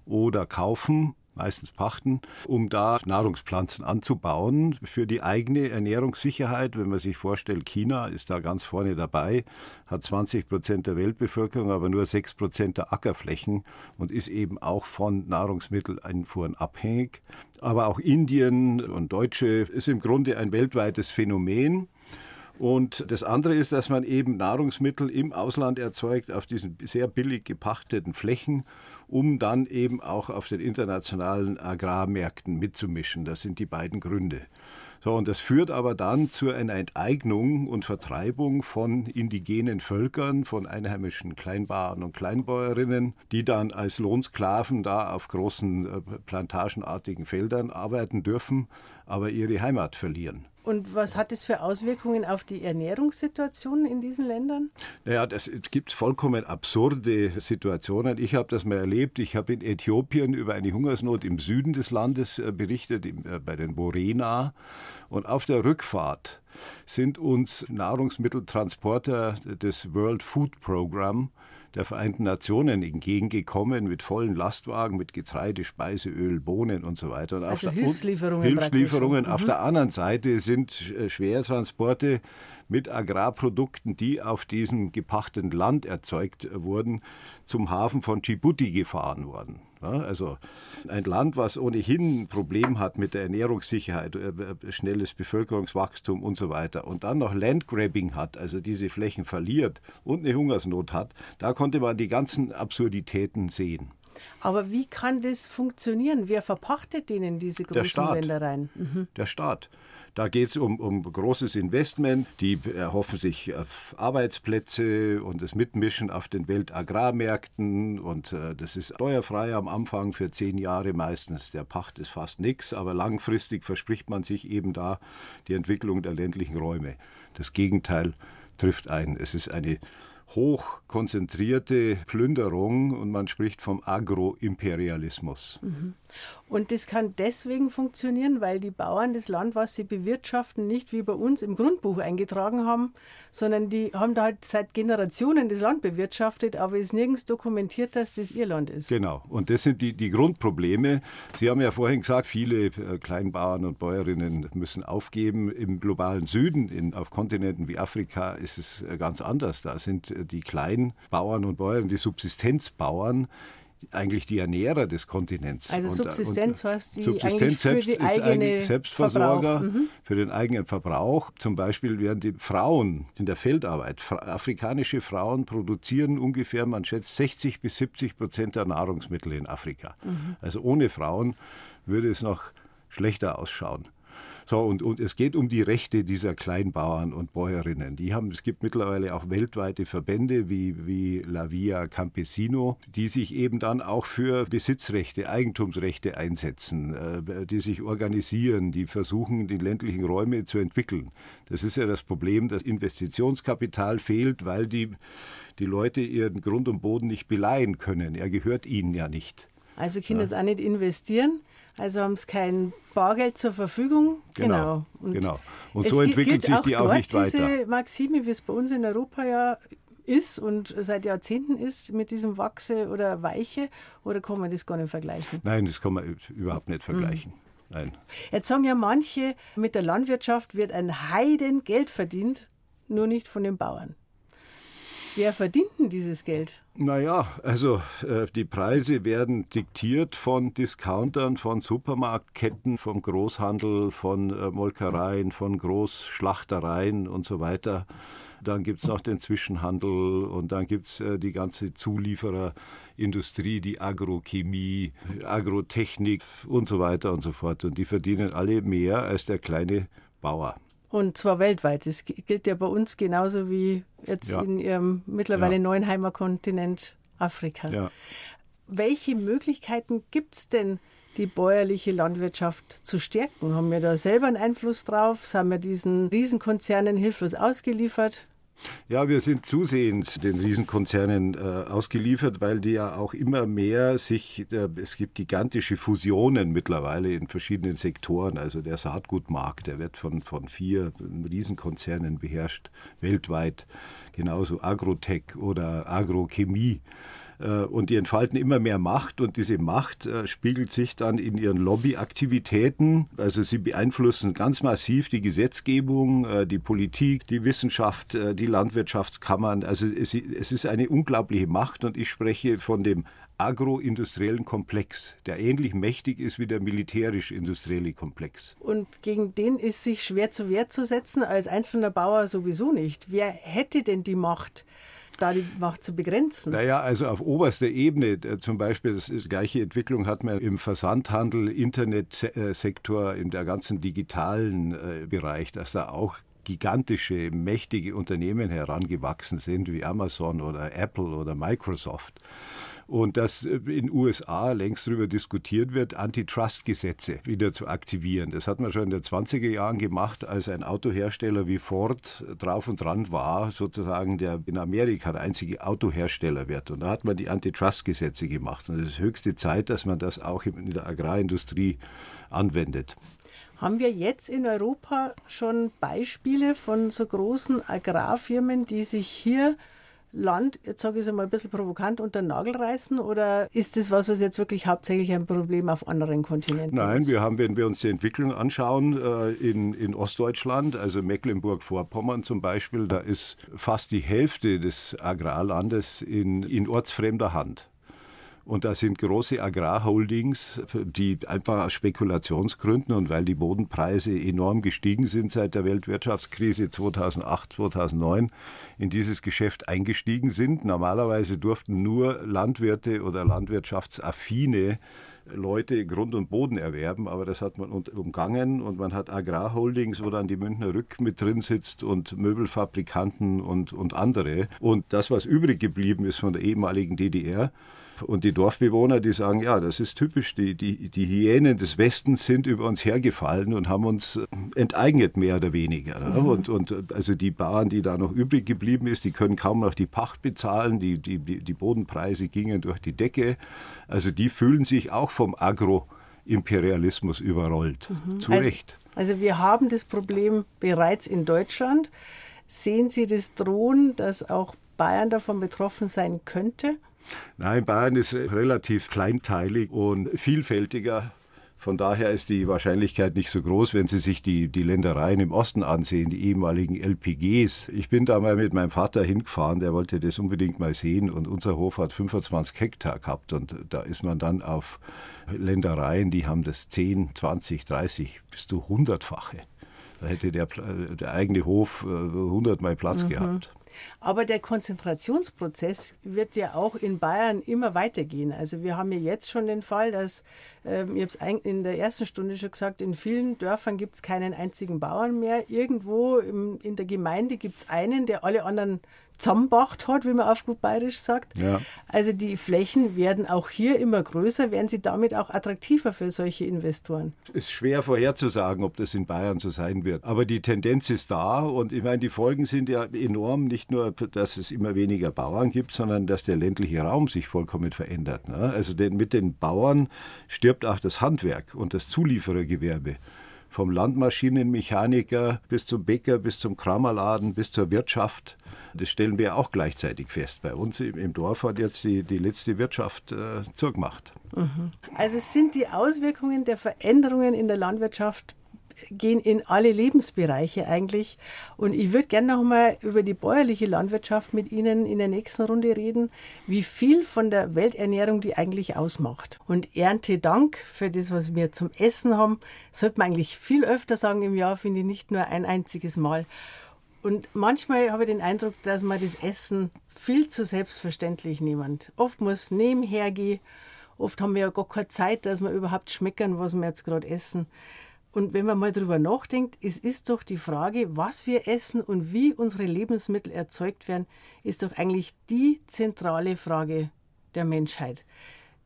oder kaufen meistens pachten, um da Nahrungspflanzen anzubauen für die eigene Ernährungssicherheit. Wenn man sich vorstellt, China ist da ganz vorne dabei, hat 20 Prozent der Weltbevölkerung, aber nur 6 Prozent der Ackerflächen und ist eben auch von Nahrungsmitteleinfuhren abhängig. Aber auch Indien und Deutsche ist im Grunde ein weltweites Phänomen. Und das andere ist, dass man eben Nahrungsmittel im Ausland erzeugt auf diesen sehr billig gepachteten Flächen um dann eben auch auf den internationalen Agrarmärkten mitzumischen. Das sind die beiden Gründe. So, und das führt aber dann zu einer Enteignung und Vertreibung von indigenen Völkern, von einheimischen Kleinbauern und Kleinbäuerinnen, die dann als Lohnsklaven da auf großen äh, plantagenartigen Feldern arbeiten dürfen, aber ihre Heimat verlieren. Und was hat das für Auswirkungen auf die Ernährungssituation in diesen Ländern? Naja, das, es gibt vollkommen absurde Situationen. Ich habe das mal erlebt. Ich habe in Äthiopien über eine Hungersnot im Süden des Landes äh, berichtet, äh, bei den Borena. Und auf der Rückfahrt sind uns Nahrungsmitteltransporter des World Food Program der Vereinten Nationen entgegengekommen mit vollen Lastwagen, mit Getreide, Speiseöl, Bohnen und so weiter. Und also auf Hilfslieferungen. Hilfslieferungen. Auf mhm. der anderen Seite sind äh, Schwertransporte mit Agrarprodukten, die auf diesem gepachteten Land erzeugt wurden, zum Hafen von Djibouti gefahren worden. also ein Land, was ohnehin ein Problem hat mit der Ernährungssicherheit, äh, äh, schnelles Bevölkerungswachstum und so weiter und dann noch Landgrabbing hat, also diese Flächen verliert und eine Hungersnot hat, da konnte man die ganzen Absurditäten sehen. Aber wie kann das funktionieren? Wer verpachtet denen diese großen Ländereien? Mhm. Der Staat. Da geht es um, um großes Investment. Die erhoffen sich Arbeitsplätze und das Mitmischen auf den Weltagrarmärkten. Und äh, das ist steuerfrei am Anfang für zehn Jahre meistens. Der Pacht ist fast nichts, aber langfristig verspricht man sich eben da die Entwicklung der ländlichen Räume. Das Gegenteil trifft ein. Es ist eine hochkonzentrierte Plünderung und man spricht vom Agroimperialismus. Mhm. Und das kann deswegen funktionieren, weil die Bauern das Land, was sie bewirtschaften, nicht wie bei uns im Grundbuch eingetragen haben, sondern die haben da halt seit Generationen das Land bewirtschaftet, aber es ist nirgends dokumentiert, dass das ihr Land ist. Genau. Und das sind die, die Grundprobleme. Sie haben ja vorhin gesagt, viele äh, Kleinbauern und Bäuerinnen müssen aufgeben. Im globalen Süden, in, auf Kontinenten wie Afrika, ist es äh, ganz anders. Da sind äh, die Kleinbauern und Bäuerinnen, die Subsistenzbauern, eigentlich die Ernährer des Kontinents. Also und, Subsistenz und, heißt die Subsistenz selbst für die eigene Selbstversorger mhm. für den eigenen Verbrauch. Zum Beispiel werden die Frauen in der Feldarbeit, afrikanische Frauen produzieren ungefähr, man schätzt 60 bis 70 Prozent der Nahrungsmittel in Afrika. Mhm. Also ohne Frauen würde es noch schlechter ausschauen. So, und, und es geht um die Rechte dieser Kleinbauern und Bäuerinnen. Die haben, es gibt mittlerweile auch weltweite Verbände wie, wie La Via Campesino, die sich eben dann auch für Besitzrechte, Eigentumsrechte einsetzen, äh, die sich organisieren, die versuchen, die ländlichen Räume zu entwickeln. Das ist ja das Problem, dass Investitionskapital fehlt, weil die, die Leute ihren Grund und Boden nicht beleihen können. Er gehört ihnen ja nicht. Also können ja. auch nicht investieren. Also haben sie kein Bargeld zur Verfügung. Genau. genau. Und, genau. und so entwickelt sich die auch, auch nicht weiter. Diese Maxime, wie es bei uns in Europa ja ist und seit Jahrzehnten ist, mit diesem Wachse oder Weiche, oder kann man das gar nicht vergleichen? Nein, das kann man überhaupt nicht vergleichen. Mhm. Nein. Jetzt sagen ja manche, mit der Landwirtschaft wird ein Heiden Geld verdient, nur nicht von den Bauern. Wer verdient denn dieses Geld? Naja, also äh, die Preise werden diktiert von Discountern, von Supermarktketten, vom Großhandel, von äh, Molkereien, von Großschlachtereien und so weiter. Dann gibt es noch den Zwischenhandel und dann gibt es äh, die ganze Zuliefererindustrie, die Agrochemie, Agrotechnik und so weiter und so fort. Und die verdienen alle mehr als der kleine Bauer. Und zwar weltweit. Das gilt ja bei uns genauso wie jetzt ja. in Ihrem mittlerweile ja. neuen Heimatkontinent Afrika. Ja. Welche Möglichkeiten gibt es denn, die bäuerliche Landwirtschaft zu stärken? Haben wir da selber einen Einfluss drauf? Sind wir diesen Riesenkonzernen hilflos ausgeliefert? Ja, wir sind zusehends den Riesenkonzernen äh, ausgeliefert, weil die ja auch immer mehr sich, äh, es gibt gigantische Fusionen mittlerweile in verschiedenen Sektoren. Also der Saatgutmarkt, der wird von, von vier Riesenkonzernen beherrscht, weltweit. Genauso Agrotech oder Agrochemie. Äh, und die entfalten immer mehr Macht und diese Macht äh, spiegelt sich dann in ihren Lobbyaktivitäten. Also sie beeinflussen ganz massiv die Gesetzgebung, äh, die Politik, die Wissenschaft, die Landwirtschaftskammern. Also es ist eine unglaubliche Macht und ich spreche von dem agroindustriellen Komplex, der ähnlich mächtig ist wie der militärisch-industrielle Komplex. Und gegen den ist sich schwer zu Wehr zu setzen, als einzelner Bauer sowieso nicht. Wer hätte denn die Macht? Da die Macht zu begrenzen? Naja, also auf oberster Ebene äh, zum Beispiel, das ist, gleiche Entwicklung hat man im Versandhandel, Internetsektor, in der ganzen digitalen äh, Bereich, dass da auch gigantische, mächtige Unternehmen herangewachsen sind, wie Amazon oder Apple oder Microsoft und dass äh, in USA längst darüber diskutiert wird, Antitrust-Gesetze wieder zu aktivieren. Das hat man schon in den 20er Jahren gemacht, als ein Autohersteller wie Ford drauf und dran war, sozusagen der in Amerika der einzige Autohersteller wird. Und da hat man die Antitrust-Gesetze gemacht. Und es ist höchste Zeit, dass man das auch in der Agrarindustrie anwendet. Haben wir jetzt in Europa schon Beispiele von so großen Agrarfirmen, die sich hier Land, jetzt sage ich es mal ein bisschen provokant, unter den Nagel reißen? Oder ist das was, was jetzt wirklich hauptsächlich ein Problem auf anderen Kontinenten Nein, ist? wir haben, wenn wir uns die Entwicklung anschauen, äh, in, in Ostdeutschland, also Mecklenburg-Vorpommern zum Beispiel, da ist fast die Hälfte des Agrarlandes in, in ortsfremder Hand. Und da sind große Agrarholdings, die einfach aus Spekulationsgründen und weil die Bodenpreise enorm gestiegen sind seit der Weltwirtschaftskrise 2008, 2009 in dieses Geschäft eingestiegen sind. Normalerweise durften nur Landwirte oder landwirtschaftsaffine Leute Grund und Boden erwerben, aber das hat man umgangen und man hat Agrarholdings, wo dann die Münchner Rück mit drin sitzt und Möbelfabrikanten und, und andere. Und das, was übrig geblieben ist von der ehemaligen DDR, und die Dorfbewohner, die sagen, ja, das ist typisch, die, die, die Hyänen des Westens sind über uns hergefallen und haben uns äh, enteignet, mehr oder weniger. Mhm. Und, und also die Bauern, die da noch übrig geblieben ist, die können kaum noch die Pacht bezahlen, die, die, die Bodenpreise gingen durch die Decke. Also die fühlen sich auch vom Agro-Imperialismus überrollt. Mhm. Zu also, Recht. Also wir haben das Problem bereits in Deutschland. Sehen Sie das drohen, dass auch Bayern davon betroffen sein könnte? Nein, Bayern ist relativ kleinteilig und vielfältiger. Von daher ist die Wahrscheinlichkeit nicht so groß, wenn Sie sich die, die Ländereien im Osten ansehen, die ehemaligen LPGs. Ich bin da mal mit meinem Vater hingefahren, der wollte das unbedingt mal sehen und unser Hof hat 25 Hektar gehabt und da ist man dann auf Ländereien, die haben das 10, 20, 30 bis zu 100-fache. Da hätte der, der eigene Hof 100 äh, Mal Platz mhm. gehabt. Aber der Konzentrationsprozess wird ja auch in Bayern immer weitergehen. Also wir haben ja jetzt schon den Fall, dass, ähm, ich habe es in der ersten Stunde schon gesagt, in vielen Dörfern gibt es keinen einzigen Bauern mehr. Irgendwo im, in der Gemeinde gibt es einen, der alle anderen zusammengebracht hat, wie man auf gut bayerisch sagt. Ja. Also die Flächen werden auch hier immer größer. Werden sie damit auch attraktiver für solche Investoren? Es ist schwer vorherzusagen, ob das in Bayern so sein wird. Aber die Tendenz ist da und ich meine, die Folgen sind ja enorm. Nicht nur, dass es immer weniger Bauern gibt, sondern dass der ländliche Raum sich vollkommen verändert. Ne? Also mit den Bauern stirbt auch das Handwerk und das Zulieferergewerbe vom Landmaschinenmechaniker bis zum Bäcker, bis zum Kramerladen, bis zur Wirtschaft. Das stellen wir auch gleichzeitig fest. Bei uns im Dorf hat jetzt die, die letzte Wirtschaft äh, zugemacht. Mhm. Also sind die Auswirkungen der Veränderungen in der Landwirtschaft gehen in alle Lebensbereiche eigentlich. Und ich würde gerne noch mal über die bäuerliche Landwirtschaft mit Ihnen in der nächsten Runde reden, wie viel von der Welternährung die eigentlich ausmacht. Und Erntedank für das, was wir zum Essen haben, sollte man eigentlich viel öfter sagen im Jahr, finde ich nicht nur ein einziges Mal. Und manchmal habe ich den Eindruck, dass man das Essen viel zu selbstverständlich nimmt. Oft muss nebenher gehen. Oft haben wir ja gar keine Zeit, dass wir überhaupt schmecken, was wir jetzt gerade essen. Und wenn man mal darüber nachdenkt, es ist doch die Frage, was wir essen und wie unsere Lebensmittel erzeugt werden, ist doch eigentlich die zentrale Frage der Menschheit.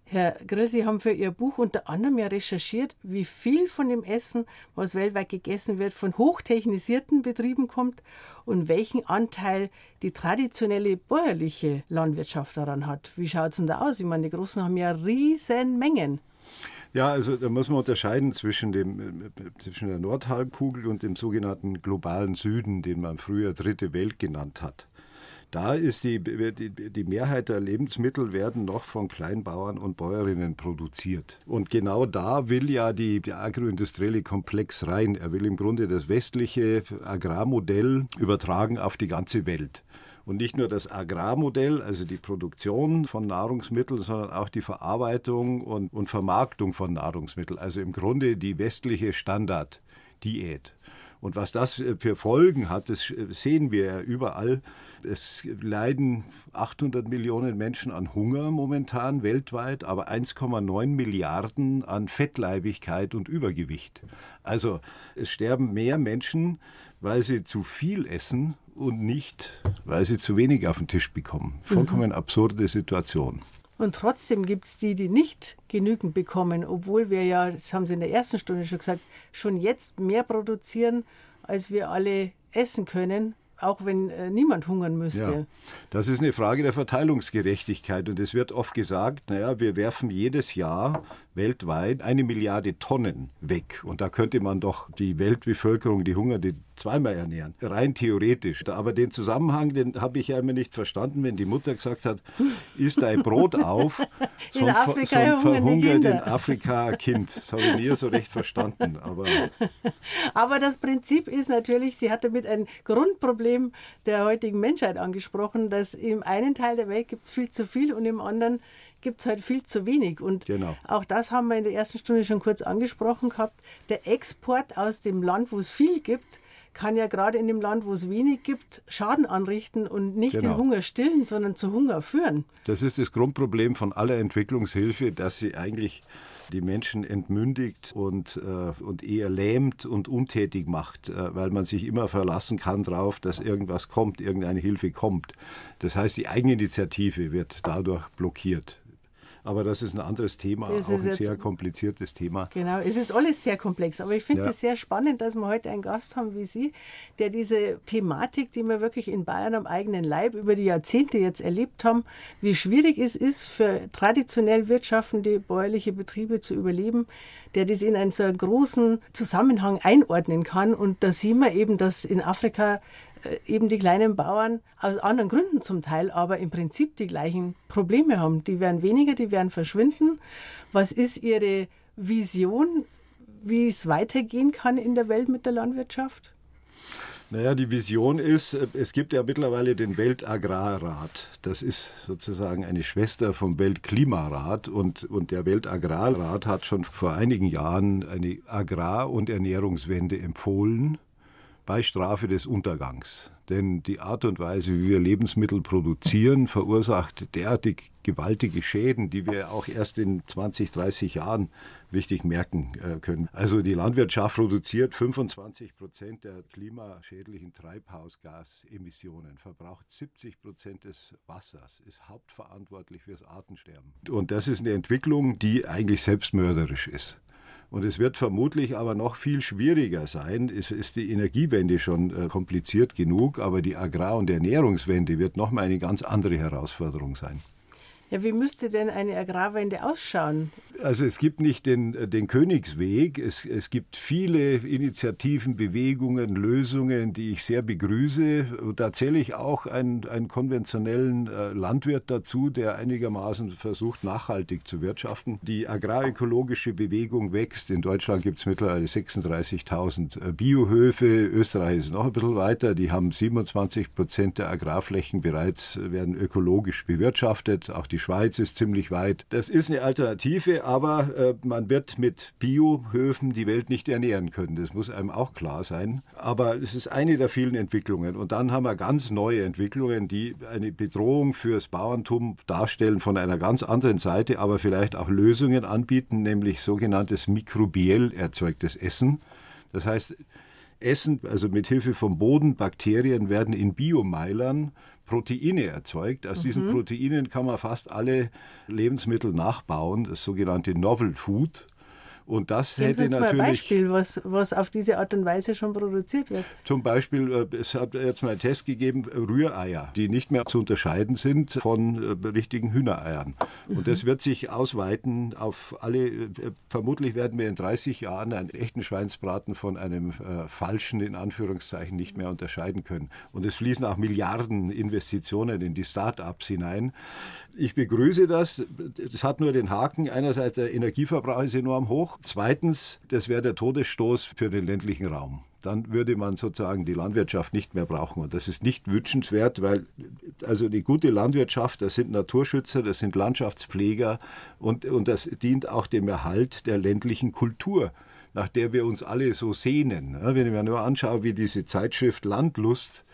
Herr Grill, Sie haben für Ihr Buch unter anderem ja recherchiert, wie viel von dem Essen, was weltweit gegessen wird, von hochtechnisierten Betrieben kommt und welchen Anteil die traditionelle bäuerliche Landwirtschaft daran hat. Wie schaut es denn da aus? Ich meine, die Großen haben ja riesen Mengen. Ja, also da muss man unterscheiden zwischen, dem, zwischen der Nordhalbkugel und dem sogenannten globalen Süden, den man früher Dritte Welt genannt hat. Da ist die, die, die, Mehrheit der Lebensmittel werden noch von Kleinbauern und Bäuerinnen produziert. Und genau da will ja die, der agroindustrielle Komplex rein. Er will im Grunde das westliche Agrarmodell übertragen auf die ganze Welt. Und nicht nur das Agrarmodell, also die Produktion von Nahrungsmitteln, sondern auch die Verarbeitung und, und Vermarktung von Nahrungsmitteln. Also im Grunde die westliche Standarddiät. Und was das für Folgen hat, das sehen wir ja überall. Es leiden 800 Millionen Menschen an Hunger momentan weltweit, aber 1,9 Milliarden an Fettleibigkeit und Übergewicht. Also es sterben mehr Menschen, weil sie zu viel essen und nicht, weil sie zu wenig auf den Tisch bekommen. Vollkommen mhm. absurde Situation. Und trotzdem gibt es die, die nicht genügend bekommen, obwohl wir ja, das haben Sie in der ersten Stunde schon gesagt, schon jetzt mehr produzieren, als wir alle essen können auch wenn äh, niemand hungern müsste. Ja, das ist eine Frage der Verteilungsgerechtigkeit und es wird oft gesagt, naja, wir werfen jedes Jahr weltweit eine Milliarde Tonnen weg und da könnte man doch die Weltbevölkerung, die Hungernde, zweimal ernähren, rein theoretisch. Aber den Zusammenhang, den habe ich ja immer nicht verstanden, wenn die Mutter gesagt hat, isst dein Brot auf, sonst, Afrika sonst verhungert in Afrika ein Kind. Das habe ich nie so recht verstanden. Aber, aber das Prinzip ist natürlich, sie hat damit ein Grundproblem der heutigen Menschheit angesprochen, dass im einen Teil der Welt gibt es viel zu viel und im anderen gibt es halt viel zu wenig. Und genau. auch das haben wir in der ersten Stunde schon kurz angesprochen gehabt. Der Export aus dem Land, wo es viel gibt, kann ja gerade in dem Land, wo es wenig gibt, Schaden anrichten und nicht genau. den Hunger stillen, sondern zu Hunger führen. Das ist das Grundproblem von aller Entwicklungshilfe, dass sie eigentlich die Menschen entmündigt und, äh, und eher lähmt und untätig macht, äh, weil man sich immer verlassen kann darauf, dass irgendwas kommt, irgendeine Hilfe kommt. Das heißt, die Eigeninitiative wird dadurch blockiert. Aber das ist ein anderes Thema, das auch ein sehr kompliziertes Thema. Genau, es ist alles sehr komplex. Aber ich finde es ja. sehr spannend, dass wir heute einen Gast haben wie Sie, der diese Thematik, die wir wirklich in Bayern am eigenen Leib über die Jahrzehnte jetzt erlebt haben, wie schwierig es ist, für traditionell wirtschaftende bäuerliche Betriebe zu überleben, der das in einen so einen großen Zusammenhang einordnen kann. Und da sehen wir eben, dass in Afrika eben die kleinen Bauern aus anderen Gründen zum Teil, aber im Prinzip die gleichen Probleme haben. Die werden weniger, die werden verschwinden. Was ist Ihre Vision, wie es weitergehen kann in der Welt mit der Landwirtschaft? Naja, die Vision ist, äh, es gibt ja mittlerweile den Weltagrarrat. Das ist sozusagen eine Schwester vom Weltklimarat. Und, und der Weltagrarrat hat schon vor einigen Jahren eine Agrar- und Ernährungswende empfohlen bei Strafe des Untergangs. Denn die Art und Weise, wie wir Lebensmittel produzieren, verursacht derartig gewaltige Schäden, die wir auch erst in 20, 30 Jahren richtig merken äh, können. Also die Landwirtschaft produziert 25 Prozent der klimaschädlichen Treibhausgasemissionen, verbraucht 70 Prozent des Wassers, ist hauptverantwortlich fürs Artensterben. Und das ist eine Entwicklung, die eigentlich selbstmörderisch ist. Und es wird vermutlich aber noch viel schwieriger sein. Es ist die Energiewende schon äh, kompliziert genug, aber die Agrar- und Ernährungswende wird nochmal eine ganz andere Herausforderung sein. Ja, wie müsste denn eine Agrarwende ausschauen? Also es gibt nicht den, den Königsweg. Es, es gibt viele Initiativen, Bewegungen, Lösungen, die ich sehr begrüße. Und da zähle ich auch einen, einen konventionellen äh, Landwirt dazu, der einigermaßen versucht, nachhaltig zu wirtschaften. Die agrarökologische Bewegung wächst. In Deutschland gibt es mittlerweile 36.000 äh, Biohöfe. Österreich ist noch ein bisschen weiter. Die haben 27 Prozent der Agrarflächen bereits, äh, werden ökologisch bewirtschaftet. Auch die die Schweiz ist ziemlich weit. Das ist eine Alternative, aber äh, man wird mit Biohöfen die Welt nicht ernähren können. Das muss einem auch klar sein. Aber es ist eine der vielen Entwicklungen. Und dann haben wir ganz neue Entwicklungen, die eine Bedrohung fürs Bauerntum darstellen von einer ganz anderen Seite, aber vielleicht auch Lösungen anbieten, nämlich sogenanntes mikrobiell erzeugtes Essen. Das heißt, Essen, also mit Hilfe vom Boden, Bakterien werden in Biomeilern Proteine erzeugt. Aus mhm. diesen Proteinen kann man fast alle Lebensmittel nachbauen, das sogenannte Novel Food. Und das Geben hätte Sie uns natürlich. Mal ein Beispiel, was, was auf diese Art und Weise schon produziert wird. Zum Beispiel, äh, es hat jetzt mal einen Test gegeben, Rühreier, die nicht mehr zu unterscheiden sind von äh, richtigen Hühnereiern. Und mhm. das wird sich ausweiten auf alle. Äh, vermutlich werden wir in 30 Jahren einen echten Schweinsbraten von einem äh, falschen, in Anführungszeichen, nicht mehr unterscheiden können. Und es fließen auch Milliarden Investitionen in die Start-ups hinein. Ich begrüße das. Das hat nur den Haken. Einerseits der Energieverbrauch ist enorm hoch. Zweitens, das wäre der Todesstoß für den ländlichen Raum. Dann würde man sozusagen die Landwirtschaft nicht mehr brauchen. Und das ist nicht wünschenswert, weil also die gute Landwirtschaft, das sind Naturschützer, das sind Landschaftspfleger und, und das dient auch dem Erhalt der ländlichen Kultur. nach der wir uns alle so sehnen. Wenn ich mir nur anschaue, wie diese Zeitschrift Landlust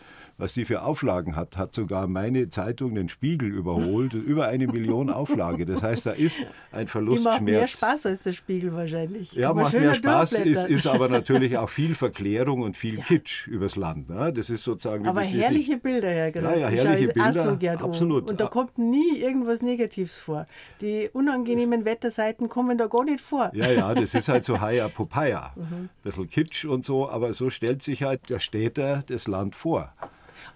was die für Auflagen hat, hat sogar meine Zeitung den Spiegel überholt. Über eine Million Auflage. Das heißt, da ist ein Verlustschmerz. Die macht mehr Spaß als der Spiegel wahrscheinlich. Ja, macht mehr Spaß, ist, ist aber natürlich auch viel Verklärung und viel ja. Kitsch übers Land. Ne? Das ist sozusagen. Aber herrliche Bilder, Herr Graf. Ja, ja, herrliche ich Bilder. So gern absolut. Um. Und da kommt nie irgendwas Negatives vor. Die unangenehmen Wetterseiten kommen da gar nicht vor. Ja, ja, das ist halt so Haya Popaya. Mhm. Ein bisschen Kitsch und so, aber so stellt sich halt der Städter das Land vor.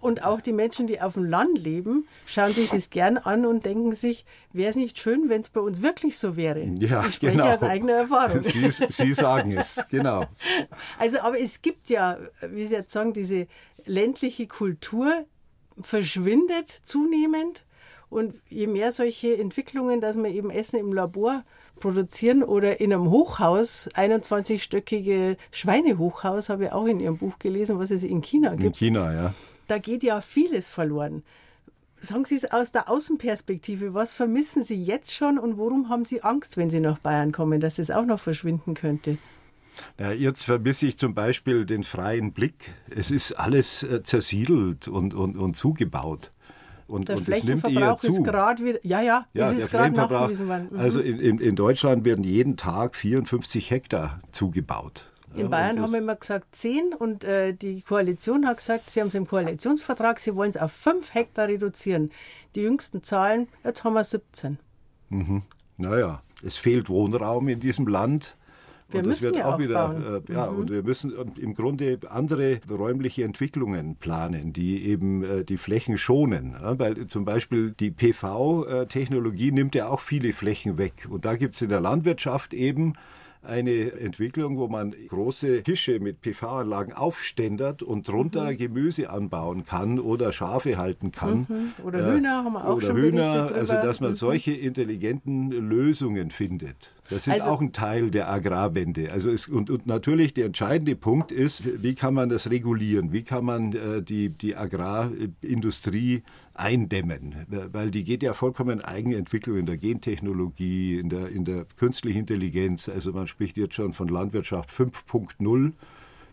Und auch die Menschen, die auf dem Land leben, schauen sich das gern an und denken sich, wäre es nicht schön, wenn es bei uns wirklich so wäre? Ja, ich spreche genau. aus eigener Erfahrung. Sie, Sie sagen es, genau. Also, aber es gibt ja, wie Sie jetzt sagen, diese ländliche Kultur verschwindet zunehmend. Und je mehr solche Entwicklungen, dass man eben Essen im Labor produzieren oder in einem Hochhaus, 21-stöckige Schweinehochhaus, habe ich auch in Ihrem Buch gelesen, was es in China gibt. In China, ja da geht ja vieles verloren. Sagen Sie es aus der Außenperspektive, was vermissen Sie jetzt schon und worum haben Sie Angst, wenn Sie nach Bayern kommen, dass es auch noch verschwinden könnte? Ja, jetzt vermisse ich zum Beispiel den freien Blick. Es ist alles äh, zersiedelt und, und, und zugebaut. Und, der und Flächenverbrauch ist gerade wieder, ja, ja, ja ist gerade nachgewiesen worden. Mhm. Also in, in, Deutschland werden jeden Tag 54 Hektar zugebaut. In Bayern haben wir immer gesagt 10 und äh, die Koalition hat gesagt, sie haben es im Koalitionsvertrag, sie wollen es auf 5 Hektar reduzieren. Die jüngsten Zahlen, jetzt haben wir 17. Mhm. Naja, es fehlt Wohnraum in diesem Land. Wir und das müssen wird ja auch wieder, äh, ja, mhm. und wir müssen im Grunde andere räumliche Entwicklungen planen, die eben äh, die Flächen schonen. Ja, weil zum Beispiel die PV-Technologie nimmt ja auch viele Flächen weg. Und da gibt es in der Landwirtschaft eben eine Entwicklung, wo man große Tische mit PV-Anlagen aufständert und drunter mhm. Gemüse anbauen kann oder Schafe halten kann. Mhm. Oder äh, Hühner haben wir auch oder schon Hühner, also dass man mhm. solche intelligenten Lösungen findet. Das ist also, auch ein Teil der Agrarwende. Also es, und, und, natürlich der entscheidende Punkt ist, wie kann man das regulieren? Wie kann man äh, die, die Agrarindustrie eindämmen? Weil die geht ja vollkommen eigene Entwicklung in der Gentechnologie, in der, in der künstlichen Intelligenz. Also man spricht jetzt schon von Landwirtschaft 5.0.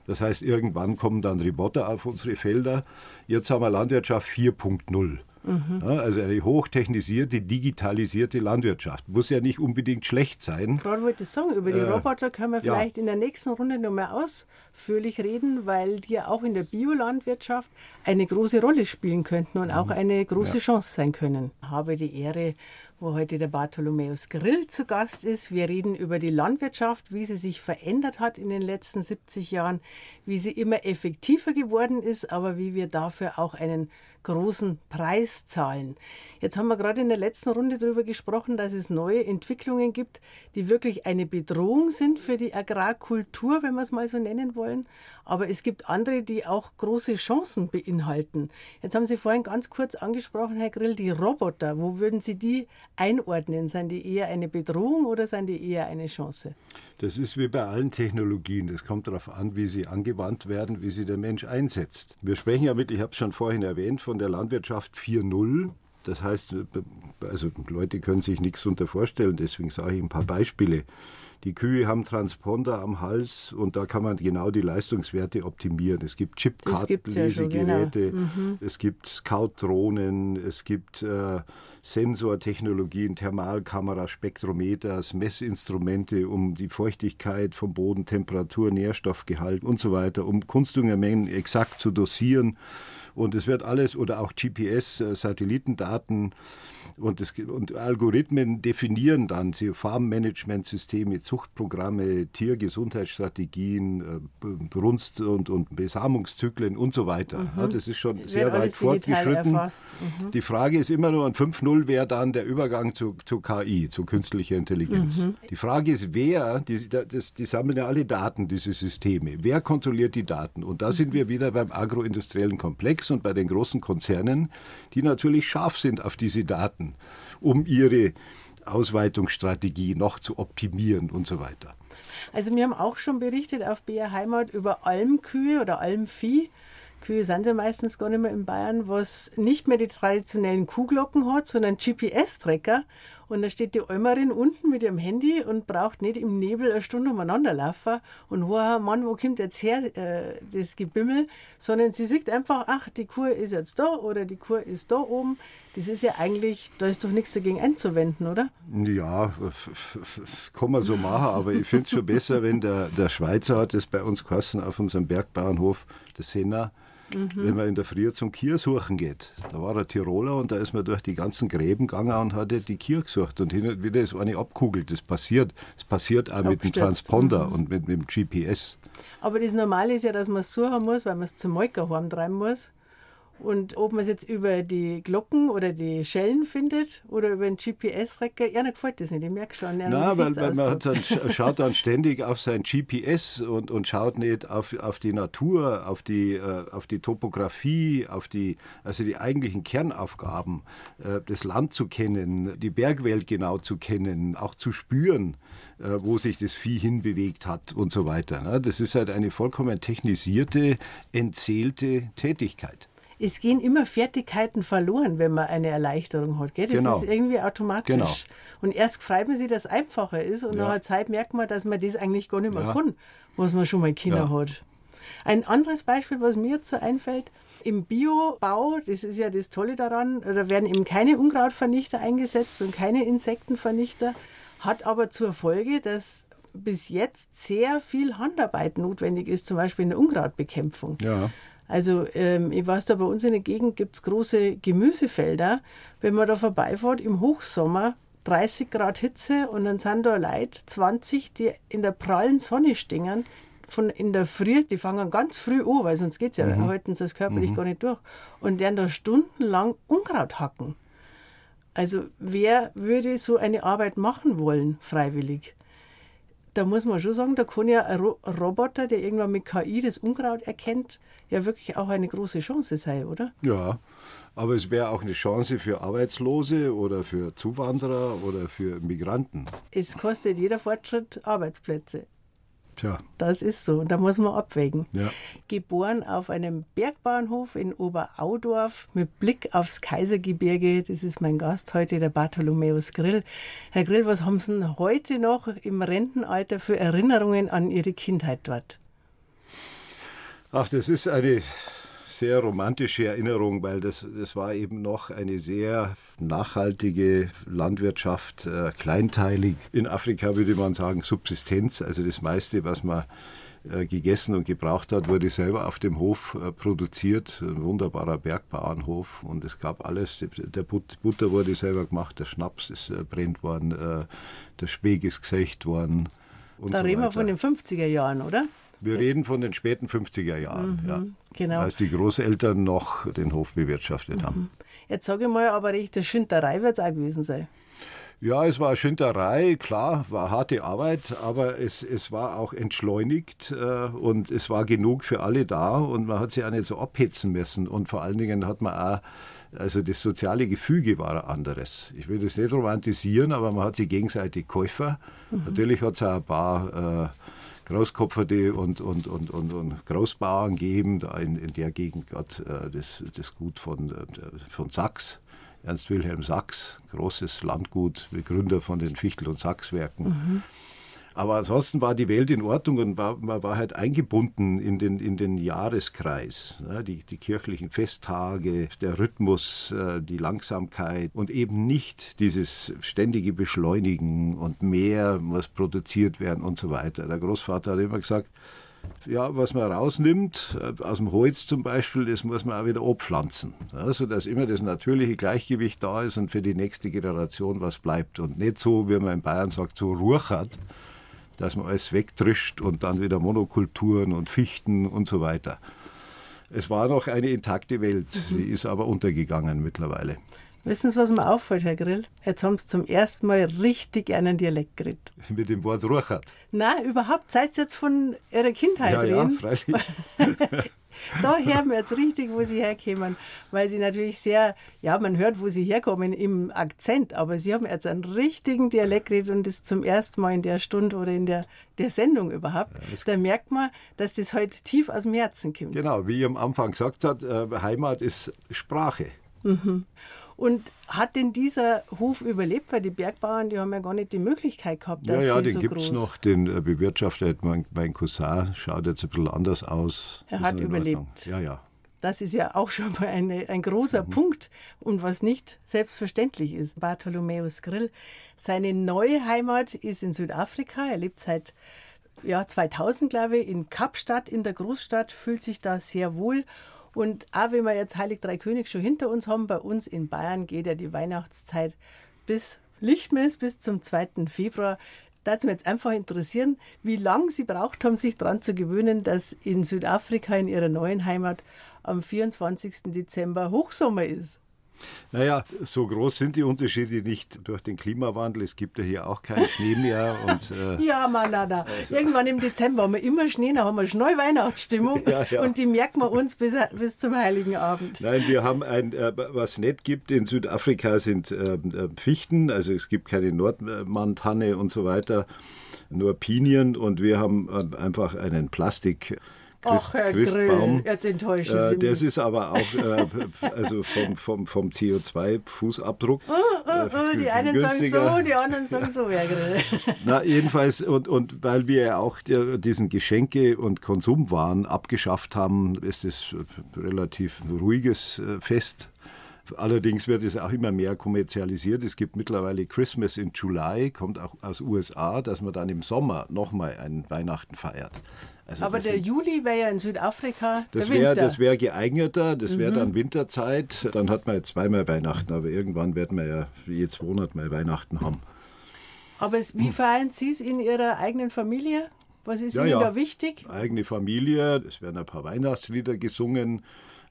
Das heißt, irgendwann kommen dann Roboter auf unsere Felder. Jetzt haben wir Landwirtschaft 4.0. Mhm. Ja, also eine hochtechnisierte, digitalisierte Landwirtschaft. Muss ja nicht unbedingt schlecht sein. Gerade wollte ich sagen, über die äh, Roboter können wir vielleicht ja. in der nächsten Runde noch mal ausführlich reden, weil die ja auch in der Biolandwirtschaft eine große Rolle spielen könnten und auch mhm. eine große ja. Chance sein können. Ich habe die Ehre, wo heute der Bartholomäus Grill zu Gast ist. Wir reden über die Landwirtschaft, wie sie sich verändert hat in den letzten 70 Jahren, wie sie immer effektiver geworden ist, aber wie wir dafür auch einen großen Preis zahlen. Jetzt haben wir gerade in der letzten Runde darüber gesprochen, dass es neue Entwicklungen gibt, die wirklich eine Bedrohung sind für die Agrarkultur, wenn wir es mal so nennen wollen. Aber es gibt andere, die auch große Chancen beinhalten. Jetzt haben Sie vorhin ganz kurz angesprochen, Herr Grill, die Roboter. Wo würden Sie die einordnen? Sind die eher eine Bedrohung oder sind die eher eine Chance? Das ist wie bei allen Technologien. Das kommt darauf an, wie sie angewandt werden, wie sie der Mensch einsetzt. Wir sprechen ja mit, ich habe es schon vorhin erwähnt, von der Landwirtschaft 4.0. Das heißt, also Leute können sich nichts darunter vorstellen, deswegen sage ich ein paar Beispiele. Die Kühe haben Transponder am Hals und da kann man genau die Leistungswerte optimieren. Es gibt Chipkartenlesegeräte, ja genau. mhm. es gibt Scout-Drohnen, es gibt äh, Sensortechnologien, Thermalkamera, Spektrometer, Messinstrumente, um die Feuchtigkeit vom Boden, Temperatur, Nährstoffgehalt und so weiter, um Kunstdüngermengen exakt zu dosieren. Und es wird alles, oder auch GPS-Satellitendaten äh, und, das, und Algorithmen definieren dann Farmmanagementsysteme, Zuchtprogramme, Tiergesundheitsstrategien, äh, Brunst- und, und Besamungszyklen und so weiter. Mhm. Ja, das ist schon wird sehr weit fortgeschritten. Mhm. Die Frage ist immer nur, an 5.0 wäre dann der Übergang zu, zu KI, zu künstlicher Intelligenz. Mhm. Die Frage ist, wer, die, das, die sammeln ja alle Daten, diese Systeme. Wer kontrolliert die Daten? Und da sind mhm. wir wieder beim agroindustriellen Komplex unterwegs und bei den großen Konzernen, die natürlich scharf sind auf diese Daten, um ihre Ausweitungsstrategie noch zu optimieren und so weiter. Also wir haben auch schon berichtet auf BR Heimat über Almkühe oder Almvieh. Kühe sind ja meistens gar nicht mehr in Bayern, was nicht mehr die traditionellen Kuhglocken hat, sondern GPS-Trecker Und da steht die Almerin unten mit ihrem Handy und braucht nicht im Nebel eine Stunde umeinander laufen und wo Mann, wo kommt jetzt her, äh, das Gebimmel, sondern sie sieht einfach, ach, die Kur ist jetzt da oder die Kur ist da oben. Das ist ja eigentlich, da ist doch nichts dagegen einzuwenden, oder? Ja, kann man so machen, aber ich finde es schon besser, wenn der, der Schweizer hat es bei uns geheißen auf unserem Bergbauernhof, der Senna, Mhm. Wenn man in der Früh zum Kier suchen geht, da war der Tiroler und da ist man durch die ganzen Gräben gegangen und hatte die Kier gesucht. Und hin und wieder ist eine abkugelt. Das passiert. Das passiert auch mit dem Transponder mhm. und mit, mit, dem GPS. Aber das Normale ist ja, dass man es suchen muss, weil man es zum Molker treiben muss. Und ob man es jetzt über die Glocken oder die Schellen findet oder über den GPS-Tracker, ja, gefällt das nicht. Ich merke schon. Nein, weil, weil man dann, schaut dann ständig auf sein GPS und, und schaut nicht auf, auf die Natur, auf die, äh, auf die Topografie, auf die, also die eigentlichen Kernaufgaben, äh, das Land zu kennen, die Bergwelt genau zu kennen, auch zu spüren äh, wo sich das Vieh hinbewegt hat und so weiter. Ne? Das ist halt eine vollkommen technisierte, entzählte Tätigkeit es gehen immer Fertigkeiten verloren, wenn man eine Erleichterung hat. Gell? Das genau. ist irgendwie automatisch. Genau. Und erst freut man sich, dass es einfacher ist und ja. nach einer Zeit merkt man, dass man das eigentlich gar nicht mehr ja. kann, was man schon mal Kinder ja. hat. Ein anderes Beispiel, was mir jetzt so einfällt, im Biobau, das ist ja das Tolle daran, da werden eben keine Unkrautvernichter eingesetzt und keine Insektenvernichter, hat aber zur Folge, dass bis jetzt sehr viel Handarbeit notwendig ist, zum Beispiel in der Unkrautbekämpfung. Ja. Also ähm, ich weiß, da bei uns in der Gegend gibt es große Gemüsefelder. Wenn man da vorbeifährt im Hochsommer, 30 Grad Hitze und dann sind da Leute, 20, die in der prallen Sonne stehen, von in der Früh, die fangen ganz früh an, weil sonst geht es ja, mhm. halten sie das körperlich mhm. gar nicht durch. Und werden da stundenlang Unkraut hacken. Also wer würde so eine Arbeit machen wollen, freiwillig? Da muss man schon sagen, da kann ja ein Roboter, der irgendwann mit KI das Unkraut erkennt, ja wirklich auch eine große Chance sein, oder? Ja, aber es wäre auch eine Chance für Arbeitslose oder für Zuwanderer oder für Migranten. Es kostet jeder Fortschritt Arbeitsplätze. Tja. Das ist so. Da muss man abwägen. Ja. Geboren auf einem Bergbahnhof in Oberaudorf mit Blick aufs Kaisergebirge. Das ist mein Gast heute, der Bartholomäus Grill. Herr Grill, was haben Sie denn heute noch im Rentenalter für Erinnerungen an Ihre Kindheit dort? Ach, das ist eine sehr romantische Erinnerung, weil das, das war eben noch eine sehr nachhaltige Landwirtschaft, äh, kleinteilig. In Afrika würde man sagen Subsistenz, also das meiste, was man äh, gegessen und gebraucht hat, wurde selber auf dem Hof äh, produziert. Ein wunderbarer Bergbauernhof und es gab alles. Der But Butter wurde selber gemacht, der Schnaps ist äh, brennt worden, der Speg ist gesächt worden. da so reden wir von den 50er Jahren, oder? Wir reden von den späten 50er Jahren, mhm, ja, genau. als die Großeltern noch den Hof bewirtschaftet mhm. haben. Jetzt sage ich mal, aber rechte Schinterei wird es auch gewesen sein. Ja, es war Schinterei, klar, war harte Arbeit, aber es, es war auch entschleunigt äh, und es war genug für alle da und man hat sich auch nicht so abhetzen müssen und vor allen Dingen hat man auch also das soziale Gefüge war ein anderes. Ich will das nicht romantisieren, aber man hat sich gegenseitig Käufer. Mhm. Natürlich hat es auch ein paar äh, Großkopferte und, und, und, und, und Großbauern geben, da in, in der Gegend gerade äh, das, das Gut von, äh, von Sachs, Ernst Wilhelm Sachs, großes Landgut, Begründer von den Fichtel- und Sachswerken. Mhm. Aber ansonsten war die Welt in Ordnung und war, man war halt eingebunden in den, in den Jahreskreis. Ne? Die, die kirchlichen Festtage, der Rhythmus, äh, die Langsamkeit und eben nicht dieses ständige Beschleunigen und mehr muss produziert werden und so weiter. Der Großvater hat immer gesagt, ja, was man rausnimmt, äh, aus dem Holz zum Beispiel, das muss man auch wieder abpflanzen. Ja, sodass immer das natürliche Gleichgewicht da ist und für die nächste Generation was bleibt. Und nicht so, wie man in Bayern sagt, so ruchert, dass man alles wegtrischt und dann wieder Monokulturen und Fichten und so weiter. Es war noch eine intakte Welt, mhm. sie ist aber untergegangen mittlerweile. Wissen Sie, was mir auffällt, Herr Grill? Jetzt haben Sie zum ersten Mal richtig einen Dialekt geredet. Mit dem Wort Ruchert? Nein, überhaupt. Seid ihr jetzt von Ihrer Kindheit ja, reden? Ja, freilich. da hören wir jetzt richtig, wo sie herkommen, weil sie natürlich sehr, ja, man hört, wo sie herkommen im Akzent, aber sie haben jetzt einen richtigen Dialekt geredet und das zum ersten Mal in der Stunde oder in der, der Sendung überhaupt. Ja, da merkt man, dass das heute halt tief aus dem Herzen kommt. Genau, wie ich am Anfang gesagt habe, äh, Heimat ist Sprache. Mhm. Und hat denn dieser Hof überlebt? Weil die Bergbauern, die haben ja gar nicht die Möglichkeit gehabt, dass ja, ja, sie den so gibt es noch. Den äh, bewirtschaftet mein, mein Cousin, schaut jetzt ein bisschen anders aus. Er hat überlebt. Ja, ja. Das ist ja auch schon mal eine, ein großer mhm. Punkt und was nicht selbstverständlich ist. Bartholomäus Grill, seine neue Heimat ist in Südafrika. Er lebt seit ja, 2000, glaube ich, in Kapstadt in der Großstadt, fühlt sich da sehr wohl. Und auch wenn wir jetzt Heilig Drei König schon hinter uns haben, bei uns in Bayern geht ja die Weihnachtszeit bis Lichtmess, bis zum 2. Februar. Da würde mich jetzt einfach interessieren, wie lange Sie braucht haben, sich daran zu gewöhnen, dass in Südafrika, in Ihrer neuen Heimat, am 24. Dezember Hochsommer ist. Naja, so groß sind die Unterschiede nicht durch den Klimawandel. Es gibt ja hier auch keinen Schnee mehr. Und, äh, ja, Mann, na, na. Also. Irgendwann im Dezember haben wir immer Schnee, dann haben wir schnell Weihnachtsstimmung ja, ja. und die merken wir uns bis, bis zum Heiligen Abend. Nein, wir haben ein, äh, was nicht gibt in Südafrika sind äh, äh Fichten, also es gibt keine Nordmantanne und so weiter, nur Pinien und wir haben äh, einfach einen Plastik. Christ, Ach, Herr Christbaum. Grill, jetzt enttäuschen äh, Das ist aber auch äh, also vom, vom, vom CO2-Fußabdruck. Oh, oh, oh, die einen sagen so, die anderen sagen so, Herr Grill. Na, jedenfalls, und, und weil wir ja auch diesen Geschenke- und Konsumwahn abgeschafft haben, ist es relativ ruhiges äh, Fest. Allerdings wird es auch immer mehr kommerzialisiert. Es gibt mittlerweile Christmas in July, kommt auch aus USA, dass man dann im Sommer nochmal ein Weihnachten feiert. Also Aber der Juli wäre ja in Südafrika das wäre wär geeigneter, das wäre mhm. dann Winterzeit. Dann hat man zweimal Weihnachten, aber irgendwann werden wir ja je zwei Monate mal Weihnachten haben. Aber es, wie feiern Sie es in Ihrer eigenen Familie? Was ist ja, Ihnen ja. da wichtig? Eigene Familie, es werden ein paar Weihnachtslieder gesungen.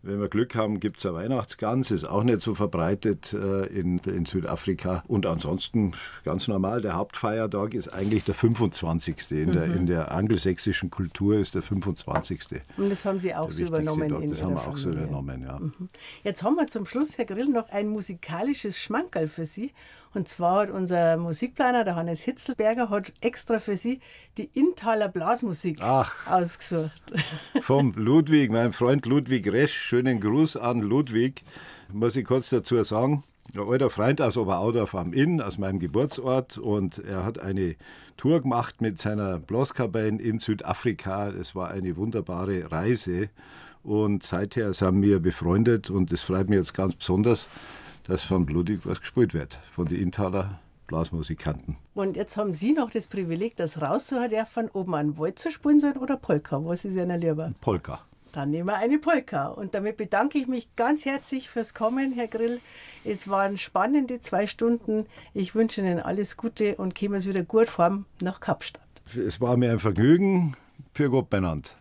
Wenn wir Glück haben, gibt es eine Weihnachtsgans, ist auch nicht so verbreitet äh, in, in Südafrika. Und ansonsten ganz normal, der Hauptfeiertag ist eigentlich der 25. In, mhm. der, in der angelsächsischen Kultur ist der 25. Und das haben Sie auch so übernommen? Tag. In das haben wir auch so übernommen, ja. Mhm. Jetzt haben wir zum Schluss, Herr Grill, noch ein musikalisches Schmankerl für Sie. Und zwar hat unser Musikplaner, der Hannes Hitzelberger, hat extra für Sie die Intaler Blasmusik Ach, ausgesucht. Vom Ludwig, mein Freund Ludwig Resch. Schönen Gruß an Ludwig. Muss ich kurz dazu sagen. Ein alter Freund aus Oberaudorf am Inn, aus meinem Geburtsort. Und er hat eine Tour gemacht mit seiner Blaskapelle in Südafrika. Es war eine wunderbare Reise. Und seither sind wir befreundet und es freut mich jetzt ganz besonders, dass von Ludwig was gespielt wird, von den Intaler Blasmusikanten. Und jetzt haben Sie noch das Privileg, das rauszuhören dürfen, ob man einen Walzer spielen soll oder Polka. Was ist Ihnen lieber? Polka. Dann nehmen wir eine Polka. Und damit bedanke ich mich ganz herzlich fürs Kommen, Herr Grill. Es waren spannende zwei Stunden. Ich wünsche Ihnen alles Gute und kommen Sie wieder gut heim nach Kapstadt. Es war mir ein Vergnügen. Für Gott benannt.